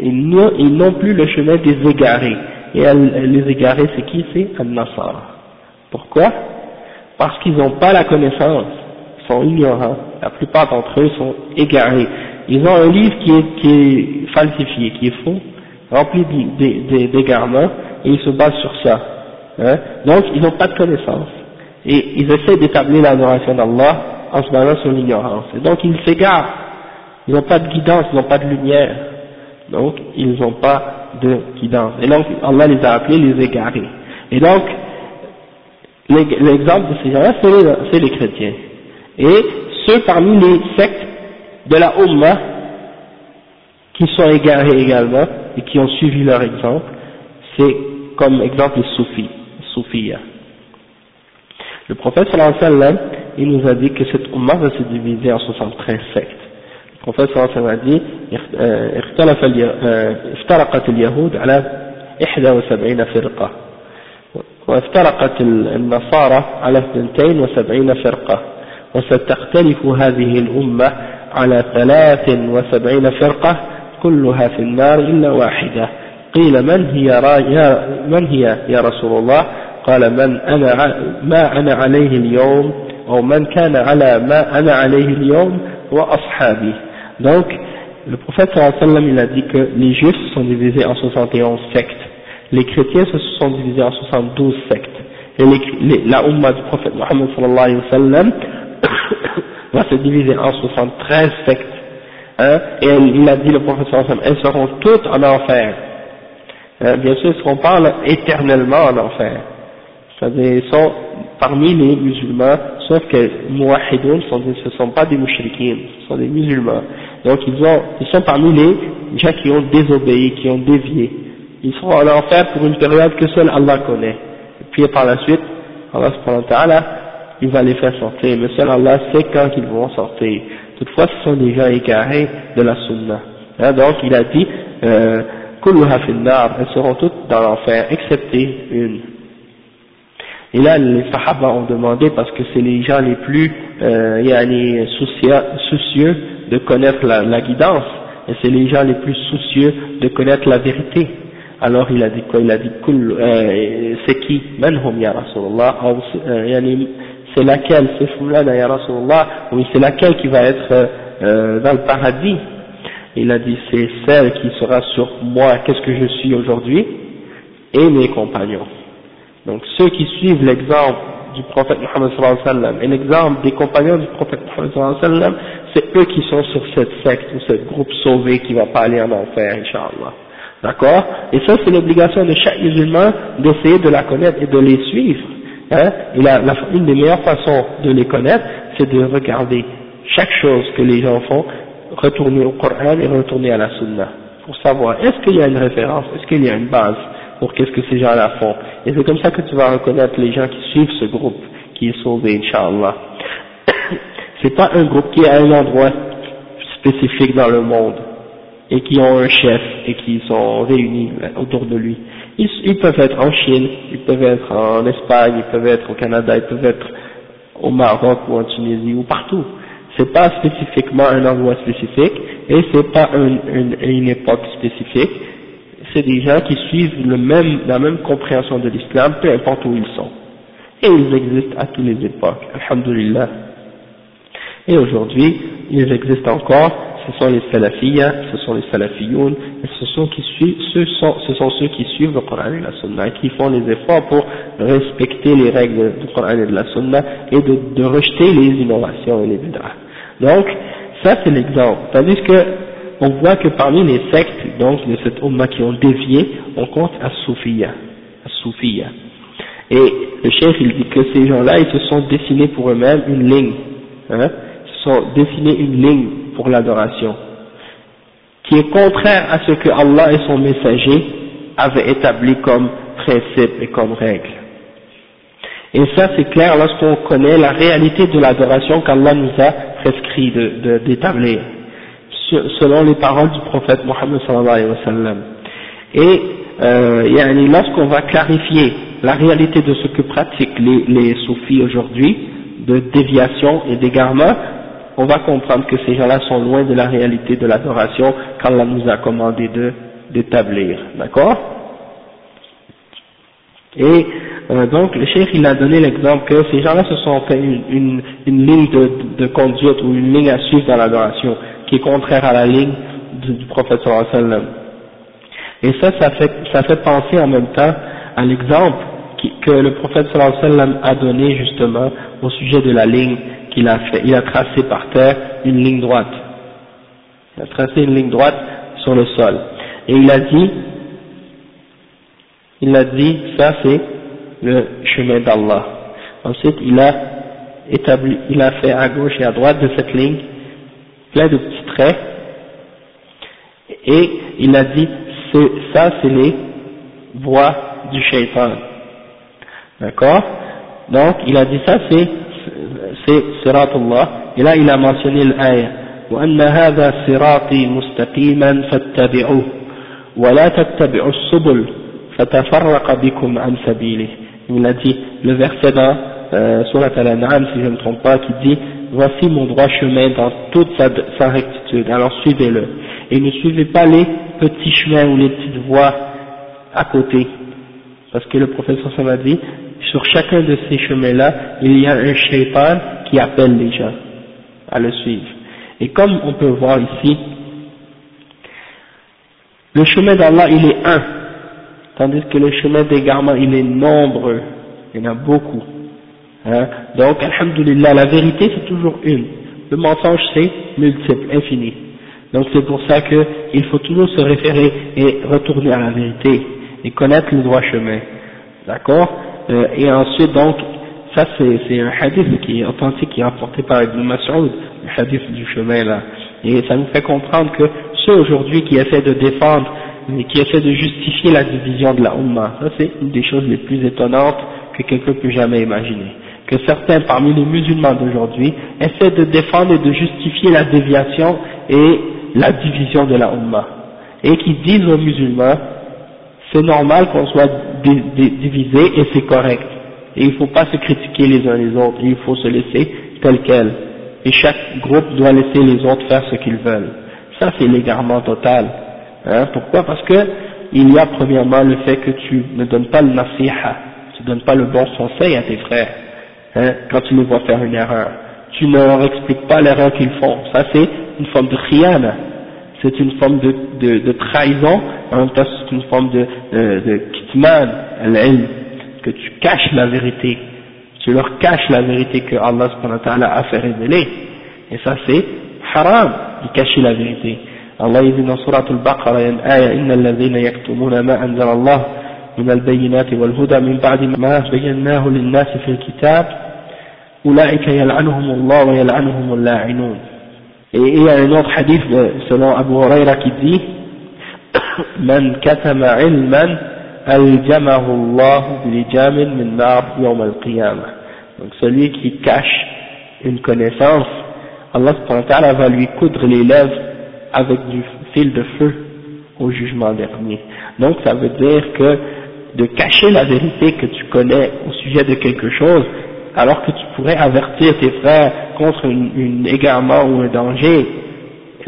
ils n'ont plus le chemin des égarés. Et les égarés, c'est qui? C'est Al-Nasar. Pourquoi? Parce qu'ils n'ont pas la connaissance, ils sont ignorants. La plupart d'entre eux sont égarés ils ont un livre qui est falsifié, qui est faux, rempli d'égarements, et ils se basent sur ça. Hein. Donc, ils n'ont pas de connaissance. Et ils essaient d'établir l'adoration d'Allah en se basant sur l'ignorance. Et donc, ils s'égarent. Ils n'ont pas de guidance, ils n'ont pas de lumière. Donc, ils n'ont pas de guidance. Et donc, Allah les a appelés les égarés. Et donc, l'exemple de ces gens-là, c'est les, chrétiens. Et ceux parmi les sectes de la Ummah qui sont égarés également et qui ont suivi leur exemple, c'est comme exemple les soufis, soufiyas. Le prophète sallallahu alayhi wa sallam, il nous a dit que cette Ummah va se diviser en 73 sectes. Le prophète sallallahu alayhi wa sallam a dit افترقت اليهود على 71 فرقة وافترقت النصارى على 72 فرقة وستختلف هذه الأمة على 73 فرقة كلها في النار إلا واحدة قيل من هي يا من هي يا رسول الله قال من أنا ما أنا عليه اليوم أو من كان على ما أنا عليه اليوم وأصحابي donc le prophète sallam il a dit que les juifs se sont divisés en 71 sectes les chrétiens se sont divisés en 72 sectes et les, les, la umma du prophète Mohammed sallallahu alayhi wa sallam va se diviser en 73 sectes hein, et il a dit le sallam elles seront toutes en enfer. Hein, bien sûr elles seront pas éternellement en enfer. C'est-à-dire sont parmi les musulmans sauf que muwahidoun ce ne sont pas des mouchriquins ce sont des musulmans. Donc ils sont parmi les gens qui ont désobéi, qui ont dévié. Ils seront en enfer pour une période que seul Allah connaît. Et puis par la suite Allah subhanahu wa ta'ala il va les faire sortir. Mais seul Allah sait quand ils vont sortir. Toutefois ce sont des gens égarés de la sunna hein, donc il a dit euh, elles seront toutes dans l'enfer excepté une. Et là, les Sahaba ont demandé, parce que c'est les gens les plus euh, soucieux de connaître la, guidance, et c'est les gens les plus soucieux de connaître la vérité. Alors il a dit quoi? Il a dit euh, c'est qui? Manhum ya Rasulallah C'est laquelle C'est Fulana ya Rasulallah Oui, c'est laquelle qui va être euh, dans le paradis Il a dit c'est celle qui sera sur moi, qu'est-ce que je suis aujourd'hui, et mes compagnons. Donc ceux qui suivent l'exemple du prophète Muhammad sallallahu alayhi wa sallam et l'exemple des compagnons du prophète Muhammad sallallahu alayhi wa sallam, c'est eux qui sont sur cette secte ou ce groupe sauvé qui va pas aller en enfer, Inch'Allah. D'accord? Et ça c'est l'obligation de chaque musulman d'essayer de la connaître et de les suivre. Hein et la, la, une des meilleures façons de les connaître, c'est de regarder chaque chose que les gens font, retourner au Coran et retourner à la Sunna, pour savoir est-ce qu'il y a une référence, est-ce qu'il y a une base pour qu'est-ce que ces gens-là font. Et c'est comme ça que tu vas reconnaître les gens qui suivent ce groupe qui est sauvé, Inch'Allah. [COUGHS] c'est pas un groupe qui est à un endroit spécifique dans le monde et qui ont un chef et qui sont réunis autour de lui. Ils, peuvent être en Chine, ils peuvent être en Espagne, ils peuvent être au Canada, ils peuvent être au Maroc ou en Tunisie ou partout. C'est pas spécifiquement un endroit spécifique et c'est pas une, époque spécifique, c'est des gens qui suivent la même compréhension de l'islam, peu importe où ils sont. Et ils existent à toutes les époques, alhamdulillah. Et aujourd'hui, ils existent encore, ce sont les salafiyas, ce sont les salafiyoun, ce sont, ceux qui suivent le Coran et la Sunna, qui font les efforts pour respecter les règles du Coran et de la Sunna, et de, rejeter les innovations et les bid'ah. Donc, ça c'est l'exemple. Tandis que on voit que parmi les sectes donc de cette Ummah qui ont dévié, on compte Soufia. Et le chef il dit que ces gens-là, ils se sont dessinés pour eux-mêmes une ligne, hein, ils se sont dessinés une ligne pour l'adoration, qui est contraire à ce que Allah et son messager avaient établi comme principe et comme règle. Et ça c'est clair lorsqu'on connaît la réalité de l'adoration qu'Allah nous a prescrit d'établir. Selon les paroles du prophète Mohammed sallallahu alayhi wa sallam. Et euh, lorsqu'on va clarifier la réalité de ce que pratiquent les, les soufis aujourd'hui, de déviation et d'égarement, on va comprendre que ces gens-là sont loin de la réalité de l'adoration qu'Allah nous a commandé d'établir. D'accord? Et euh, donc le cheikh il a donné l'exemple que ces gens-là se sont fait une, une, ligne de, de conduite ou une ligne à suivre dans l'adoration qui est contraire à la ligne du, prophète sallam. Et ça, ça fait, ça fait penser en même temps à l'exemple que le prophète sallam a donné justement au sujet de la ligne il a tracé par terre une ligne droite. il a tracé une ligne droite sur le sol. Et il a dit, il a dit, ça c'est le chemin d'Allah. Ensuite, il a établi, il a fait à gauche et à droite de cette ligne plein de petits traits. Et il a dit, ça c'est les voies du shaitan. D'accord? Donc, il a dit ça c'est, c'est Allah. Et là, il a mentionné l'ayah. وأن هذا صراطي مستقيما فاتبعوه ولا تتبعوا السبل فتفرق بكم عن سبيله il a dit le verset dans euh, Surat Al-An'am si je ne me trompe pas qui dit voici mon droit chemin dans toute sa, sa rectitude alors suivez-le et ne suivez pas les petits chemins ou les petites voies à côté parce que le professeur m'a dit sur chacun de ces chemins là il y a un shaitan qui appelle les gens à le suivre et comme on peut voir ici, le chemin d'Allah il est un, tandis que le chemin d'égarement il est nombreux, il y en a beaucoup. Hein? Donc, alhamdulillah, la vérité c'est toujours une, le mensonge c'est multiple, infini. Donc c'est pour ça qu'il faut toujours se référer et retourner à la vérité et connaître le droit chemin. D'accord? Euh, Et ensuite donc, ça c'est un hadith qui est authentique, qui est rapporté par Ibn Mas'ud, le hadith du chemin là. Et ça nous fait comprendre que ceux aujourd'hui qui essaient de défendre, qui essaient de justifier la division de la Ummah, ça c'est une des choses les plus étonnantes que quelqu'un peut jamais imaginer. Que certains parmi les musulmans d'aujourd'hui essaient de défendre et de justifier la déviation et la division de la Ummah. Et qui disent aux musulmans, c'est normal qu'on soit divisé et c'est correct. Et il ne faut pas se critiquer les uns les autres, il faut se laisser tel quel et chaque groupe doit laisser les autres faire ce qu'ils veulent. Ça c'est l'égarement total. Hein, pourquoi? Parce que il y a premièrement le fait que tu ne donnes pas le nasiha, tu ne donnes pas le bon conseil à tes frères, hein, quand tu les vois faire une erreur. Tu ne leur expliques pas l'erreur qu'ils font. Ça c'est une forme de khiyana, c'est une forme de, de, de, trahison, en même temps c'est une forme de, de, de kitman, que tu caches la vérité tu leur caches la vérité que Allah a fait révéler. Et ça c'est haram de cacher la vérité. Allah dit dans Surah Al-Baqarah, il y a une ayah, إن الذين يكتمون ما أنزل الله من البينات والهدى من بعد ما بيناه للناس في الكتاب أولئك يلعنهم الله ويلعنهم اللاعنون. Et il y a un autre hadith selon Abu Huraira qui dit [COUGHS] من كتم علما ألجمه الله بلجام من نار يوم القيامة donc celui qui cache une connaissance, Allah va lui coudre les lèvres avec du fil de feu au jugement dernier. Donc ça veut dire que de cacher la vérité que tu connais au sujet de quelque chose, alors que tu pourrais avertir tes frères contre une, une égarement ou un danger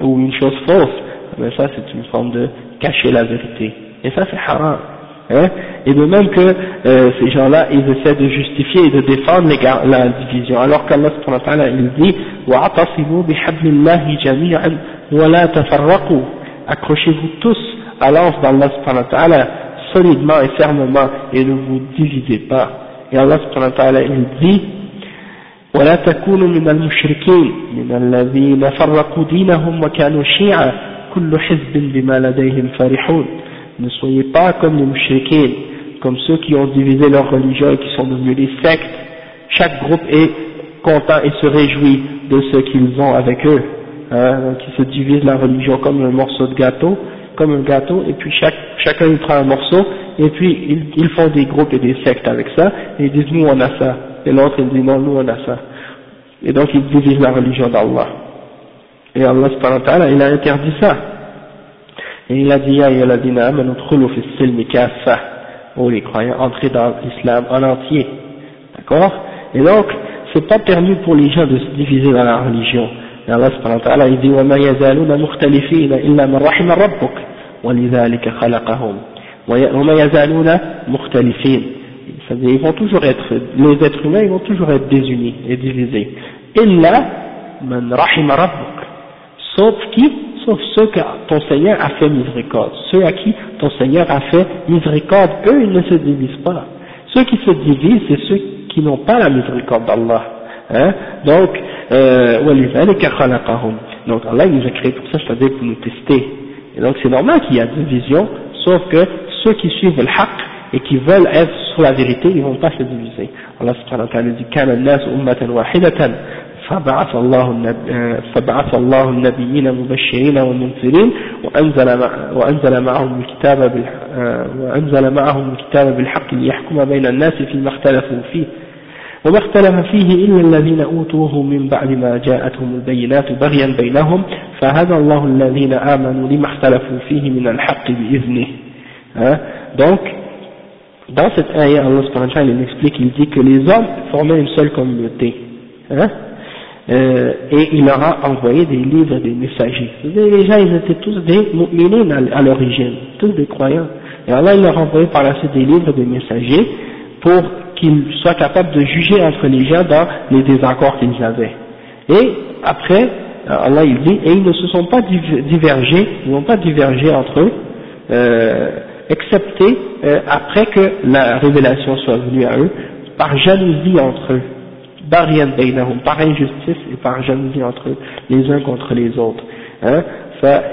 ou une chose fausse, mais ça c'est une forme de cacher la vérité. Et ça c'est haram. Hein? Et de même que euh, ces gens-là, ils essaient de justifier et de défendre la division, alors qu'Allah il dit Accrochez-vous tous à l'anse d'Allah solidement et fermement et ne vous divisez pas. Et Allah il dit ولا تكونوا من المشركين من الذين فرقوا دينهم وكانوا شيعا كل حزب بما لديهم فرحون ne soyez pas comme les mouchriquins, comme ceux qui ont divisé leur religion et qui sont devenus des sectes. Chaque groupe est content et se réjouit de ce qu'ils ont avec eux. Hein, qui se divisent la religion comme un morceau de gâteau, comme un gâteau, et puis chaque, chacun il prend un morceau, et puis ils, ils, font des groupes et des sectes avec ça, et ils disent nous on a ça, et l'autre il dit non nous on a ça. Et donc ils divisent la religion d'Allah. Et Allah il a interdit ça. Et il a dit, Ya ayyuhalladhina amanu dkhulu fi silmi kaffa. Oh les croyants, entrez dans l'islam en entier. D'accord Et donc, c'est pas permis pour les gens de se diviser dans la religion. Et Allah subhanahu wa ta'ala, il dit, وَمَا يَزَالُونَ مُخْتَلِفِينَ إِلَّا مَنْ رَحِمَ رَبُّكَ وَلِذَلِكَ خَلَقَهُم ils vont toujours être, les êtres humains ils vont toujours être désunis et divisés. Illa man rahima rabbuk. Sauf qui? Sauf ceux que ton Seigneur a fait miséricorde. Ceux à qui ton Seigneur a fait miséricorde, eux ils ne se divisent pas. Ceux qui se divisent, c'est ceux qui n'ont pas la miséricorde d'Allah. Hein? Donc, euh, donc Allah il nous a créés pour ça, c'est-à-dire pour nous tester. Et donc c'est normal qu'il y a division, sauf que ceux qui suivent le haqq et qui veulent être sur la vérité, ils ne vont pas se diviser. Allah subhanahu wa ta'ala dit كان الناس أمة واحدة فبعث الله فبعث الله النبيين مبشرين ومنذرين وأنزل وأنزل معهم الكتاب وأنزل معهم الكتاب بالحق ليحكم بين الناس فيما اختلفوا فيه وما اختلف فيه إلا الذين أوتوه من بعد ما جاءتهم البينات بغيا بينهم فهدى الله الذين آمنوا لما اختلفوا فيه من الحق بإذنه donc dans cette ayah Allah subhanahu il explique il dit que les hommes formaient une seule communauté hein? Euh, et il leur a envoyé des livres des messagers. Les gens, ils étaient tous des mu'minines à l'origine, tous des croyants. Et Allah, il leur a envoyé par la suite des livres des messagers pour qu'ils soient capables de juger entre les gens dans les désaccords qu'ils avaient. Et après, Allah il dit, et ils ne se sont pas divergés, ils n'ont pas divergé entre eux, euh, excepté euh, après que la révélation soit venue à eux, par jalousie entre eux, par injustice et par jalousie entre eux, les uns contre les autres. Hein?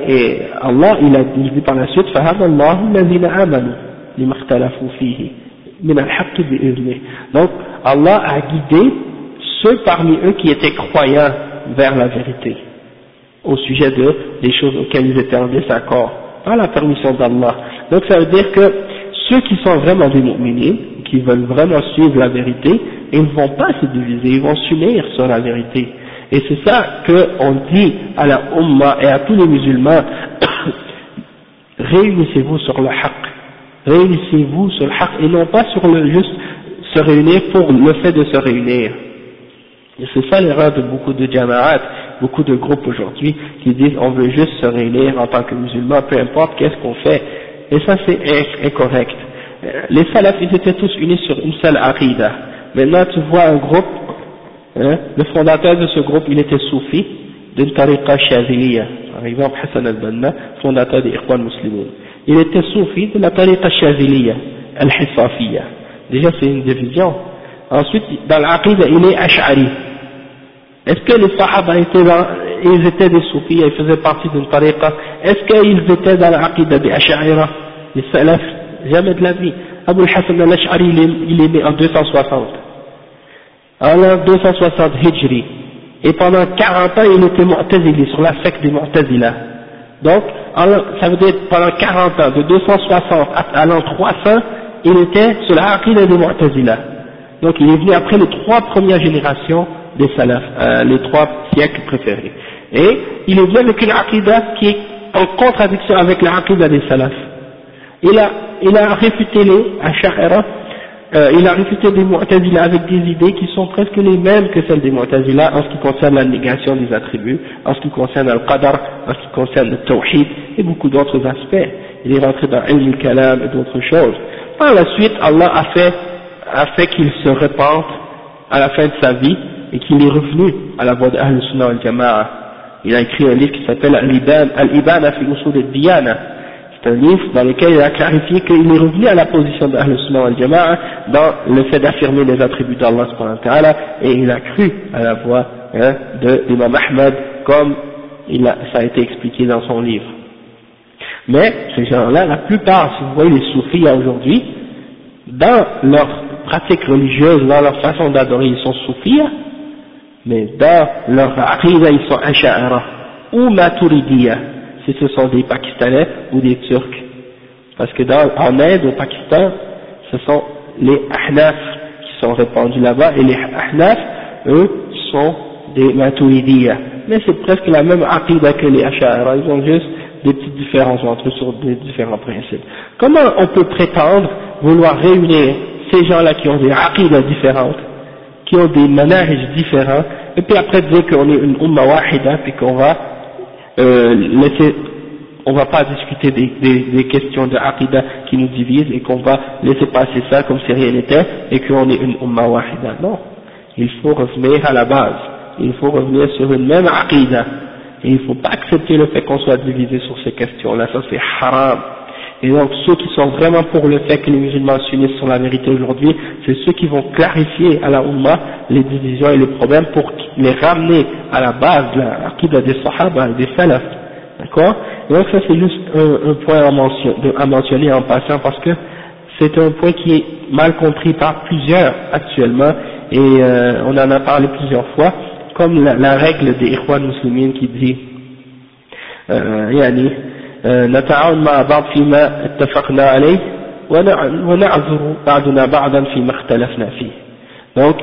Et Allah, il a dit par la suite, donc Allah a guidé ceux parmi eux qui étaient croyants vers la vérité au sujet de, des choses auxquelles ils étaient en désaccord par la permission d'Allah. Donc ça veut dire que ceux qui sont vraiment des qui veulent vraiment suivre la vérité ils ne vont pas se diviser ils vont s'unir sur la vérité. Et c'est ça qu'on dit à la Ummah et à tous les musulmans. [COUGHS] Réunissez-vous sur le haqq. Réunissez-vous sur le haq et non pas sur le juste se réunir pour le fait de se réunir. Et c'est ça l'erreur de beaucoup de jama'at, beaucoup de groupes aujourd'hui qui disent on veut juste se réunir en tant que musulmans, peu importe qu'est-ce qu'on fait? Et ça c'est incorrect. Les salafs ils étaient tous unis sur une seule aqidah. Maintenant tu vois un groupe, hein, le fondateur de ce groupe il était soufi d'une tariqa shaziliya. Par exemple Hassan al-Banna, fondateur des Ikhwan musulmans il était soufi de la tariqa shaziliya, al-hisafiya. Déjà c'est une division. Ensuite, dans l'aqida, il est ash'ari. Est-ce que les sahaba étaient, ils étaient des soufis, ils faisaient partie d'une tariqa? Est-ce qu'ils étaient dans l'aqida des ash'aira Les salaf Jamais de la vie. Abu al-Hassan al-Ash'ari, il est né en 260. En 260 hijri. Et pendant 40 ans, il était mu'tazili, sur la secte des mu'tazila. Donc, ça veut dire pendant 40 ans, de 260 à l'an 300, il était sur la aqidah des Mu'tazila. Donc il est venu après les trois premières générations des salafs, euh, les trois siècles préférés. Et il est venu avec une aqidah qui est en contradiction avec la aqidah des salafs. Il a, il a réfuté les Ash'ara euh, il a réfuté des Mu'tazila avec des idées qui sont presque les mêmes que celles des Mu'tazila en ce qui concerne la négation des attributs, en ce qui concerne le qadar, en ce qui concerne le tawhid et beaucoup d'autres aspects. Il est rentré dans al kalam et d'autres choses. Par la suite, Allah a fait, a fait qu'il se repente à la fin de sa vie et qu'il est revenu à la voie de Sunnah al-Jama'a. Il a écrit un livre qui s'appelle Al-Ibana fi Usul al-Diyana c'est un livre dans lequel il a clarifié qu'il est revenu à la position d'Ahl Sunnah al Jama'a dans le fait d'affirmer les attributs d'Allah et il a cru à la voix hein, de l'imam Ahmad comme il a, ça a été expliqué dans son livre. Mais ces gens-là, la plupart, si vous voyez les soufis aujourd'hui, dans leur pratique religieuse, dans leur façon d'adorer, ils sont soufis, mais dans leur aqidah, ils sont asha'ara ou maturidiyah si ce sont des Pakistanais ou des Turcs. Parce que dans, en Inde, au Pakistan, ce sont les Ahnaf qui sont répandus là-bas, et les Ahnaf, eux, sont des Maturidiyah. Mais c'est presque la même aqidah que les Ash'ara, ils ont juste des petites différences entre eux sur des différents principes. Comment on peut prétendre vouloir réunir ces gens-là qui ont des aqidah différentes, qui ont des manahij différents, et puis après dire qu'on est une umma wahida, puis qu'on va euh, laisser, on va pas discuter des, questions de aqidah qui nous divisent et qu'on va laisser passer ça comme si rien n'était et qu'on est une umma wahida. Non, il faut revenir à la base, il faut revenir sur une même aqidah et il faut pas accepter le fait qu'on soit divisé sur ces questions-là, ça c'est haram. Et donc ceux qui sont vraiment pour le fait que les musulmans s'unissent sur la vérité aujourd'hui, c'est ceux qui vont clarifier à la Ummah les divisions et les problèmes pour les ramener à la base de l'aqida des Sahaba des Salaf. D'accord? Donc ça c'est juste un, point à, mentionner en passant parce que c'est un point qui est mal compris par plusieurs actuellement et euh, on en a parlé plusieurs fois, comme la, règle des Ikhwan muslimines qui dit euh, نتعاون مع بعض فيما اتفقنا عليه ونعذر بعضنا بعضا فيما اختلفنا فيه donc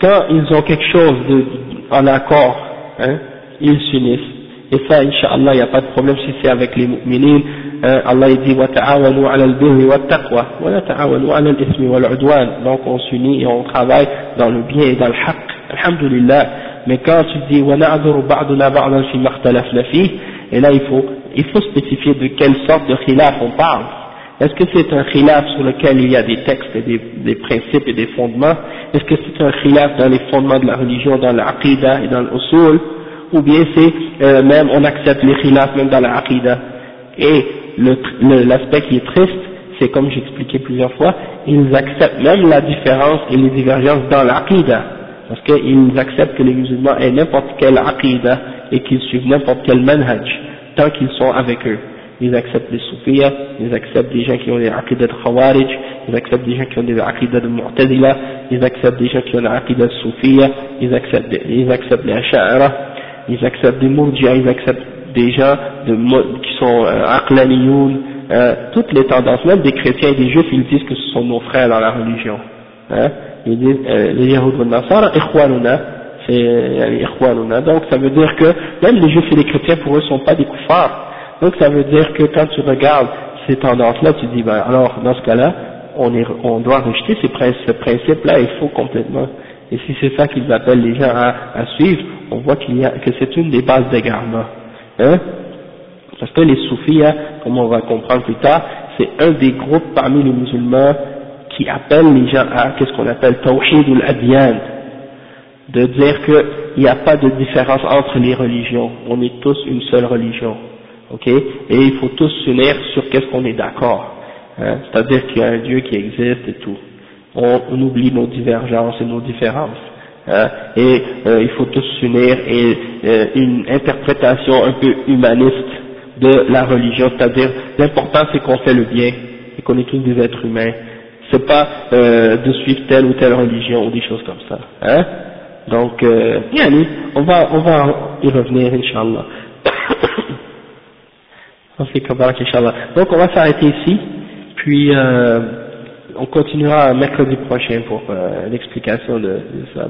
quand ils ont quelque chose de, en accord hein, ils s'unissent et ça inshallah il n'y a pas de problème si c'est avec les mu'minines euh, Allah il dit وتعاونوا على البر والتقوى ولا تعاونوا على الإثم والعدوان donc on s'unit et on travaille dans le bien et dans le haqq alhamdulillah mais quand tu dis ونعذر بعضنا بعضا فيما اختلفنا فيه et là il faut il faut spécifier de quelle sorte de khilaf on parle. Est-ce que c'est un khilaf sur lequel il y a des textes et des, principes et des fondements? Est-ce que c'est un khilaf dans les fondements de la religion, dans l'aqidah et dans l'usul? Ou bien c'est euh, même, on accepte les khilafs même dans l'aqidah? Et l'aspect qui est triste, c'est comme j'expliquais plusieurs fois, ils acceptent même la différence et les divergences dans l'aqidah. Parce qu'ils acceptent que les musulmans aient n'importe quelle aqidah et qu'ils suivent n'importe quel manhaj tant qu'ils sont avec eux. Ils acceptent les soufiyas, ils acceptent des gens qui ont des aqidah de khawarij, ils acceptent des gens qui ont des aqidah de mu'tazila, ils acceptent des gens qui ont des aqidah de soufiyya, ils acceptent, ils acceptent les asha'ara, ils acceptent des murji'a, ils acceptent des gens qui sont euh, euh, toutes les tendances, même des chrétiens et des juifs, ils disent que ce sont nos frères dans la religion. Hein, ils disent, euh, les Yahoud Nasara, ikhwanuna, c'est donc ça veut dire que même les juifs et les chrétiens pour eux sont pas des koufars. Donc ça veut dire que quand tu regardes ces tendances là tu dis ben alors dans ce cas là on, doit rejeter ces ce principe là il faut complètement. Et si c'est ça qu'ils appellent les gens à, suivre on voit qu'il y a que c'est une des bases d'égarement hein. Parce que les soufis hein, comme on va comprendre plus tard c'est un des groupes parmi les musulmans qui appellent les gens à qu'est-ce qu'on appelle tawhid ou adyan de dire qu'il n'y a pas de différence entre les religions, on est tous une seule religion, ok? Et il faut tous s'unir sur qu'est-ce qu'on est d'accord, hein? c'est-à-dire qu'il y a un Dieu qui existe et tout. On, oublie nos divergences et nos différences. Hein? Et euh, il faut tous s'unir et euh, une interprétation un peu humaniste de la religion, c'est-à-dire l'important c'est qu'on fait le bien et qu'on est tous des êtres humains. C'est pas euh, de suivre telle ou telle religion ou des choses comme ça. Hein? Donc, euh, on va, on va y revenir, Inch'Allah. [COUGHS] Donc, on va s'arrêter ici, puis euh, on continuera mercredi prochain pour euh, l'explication de, de ça.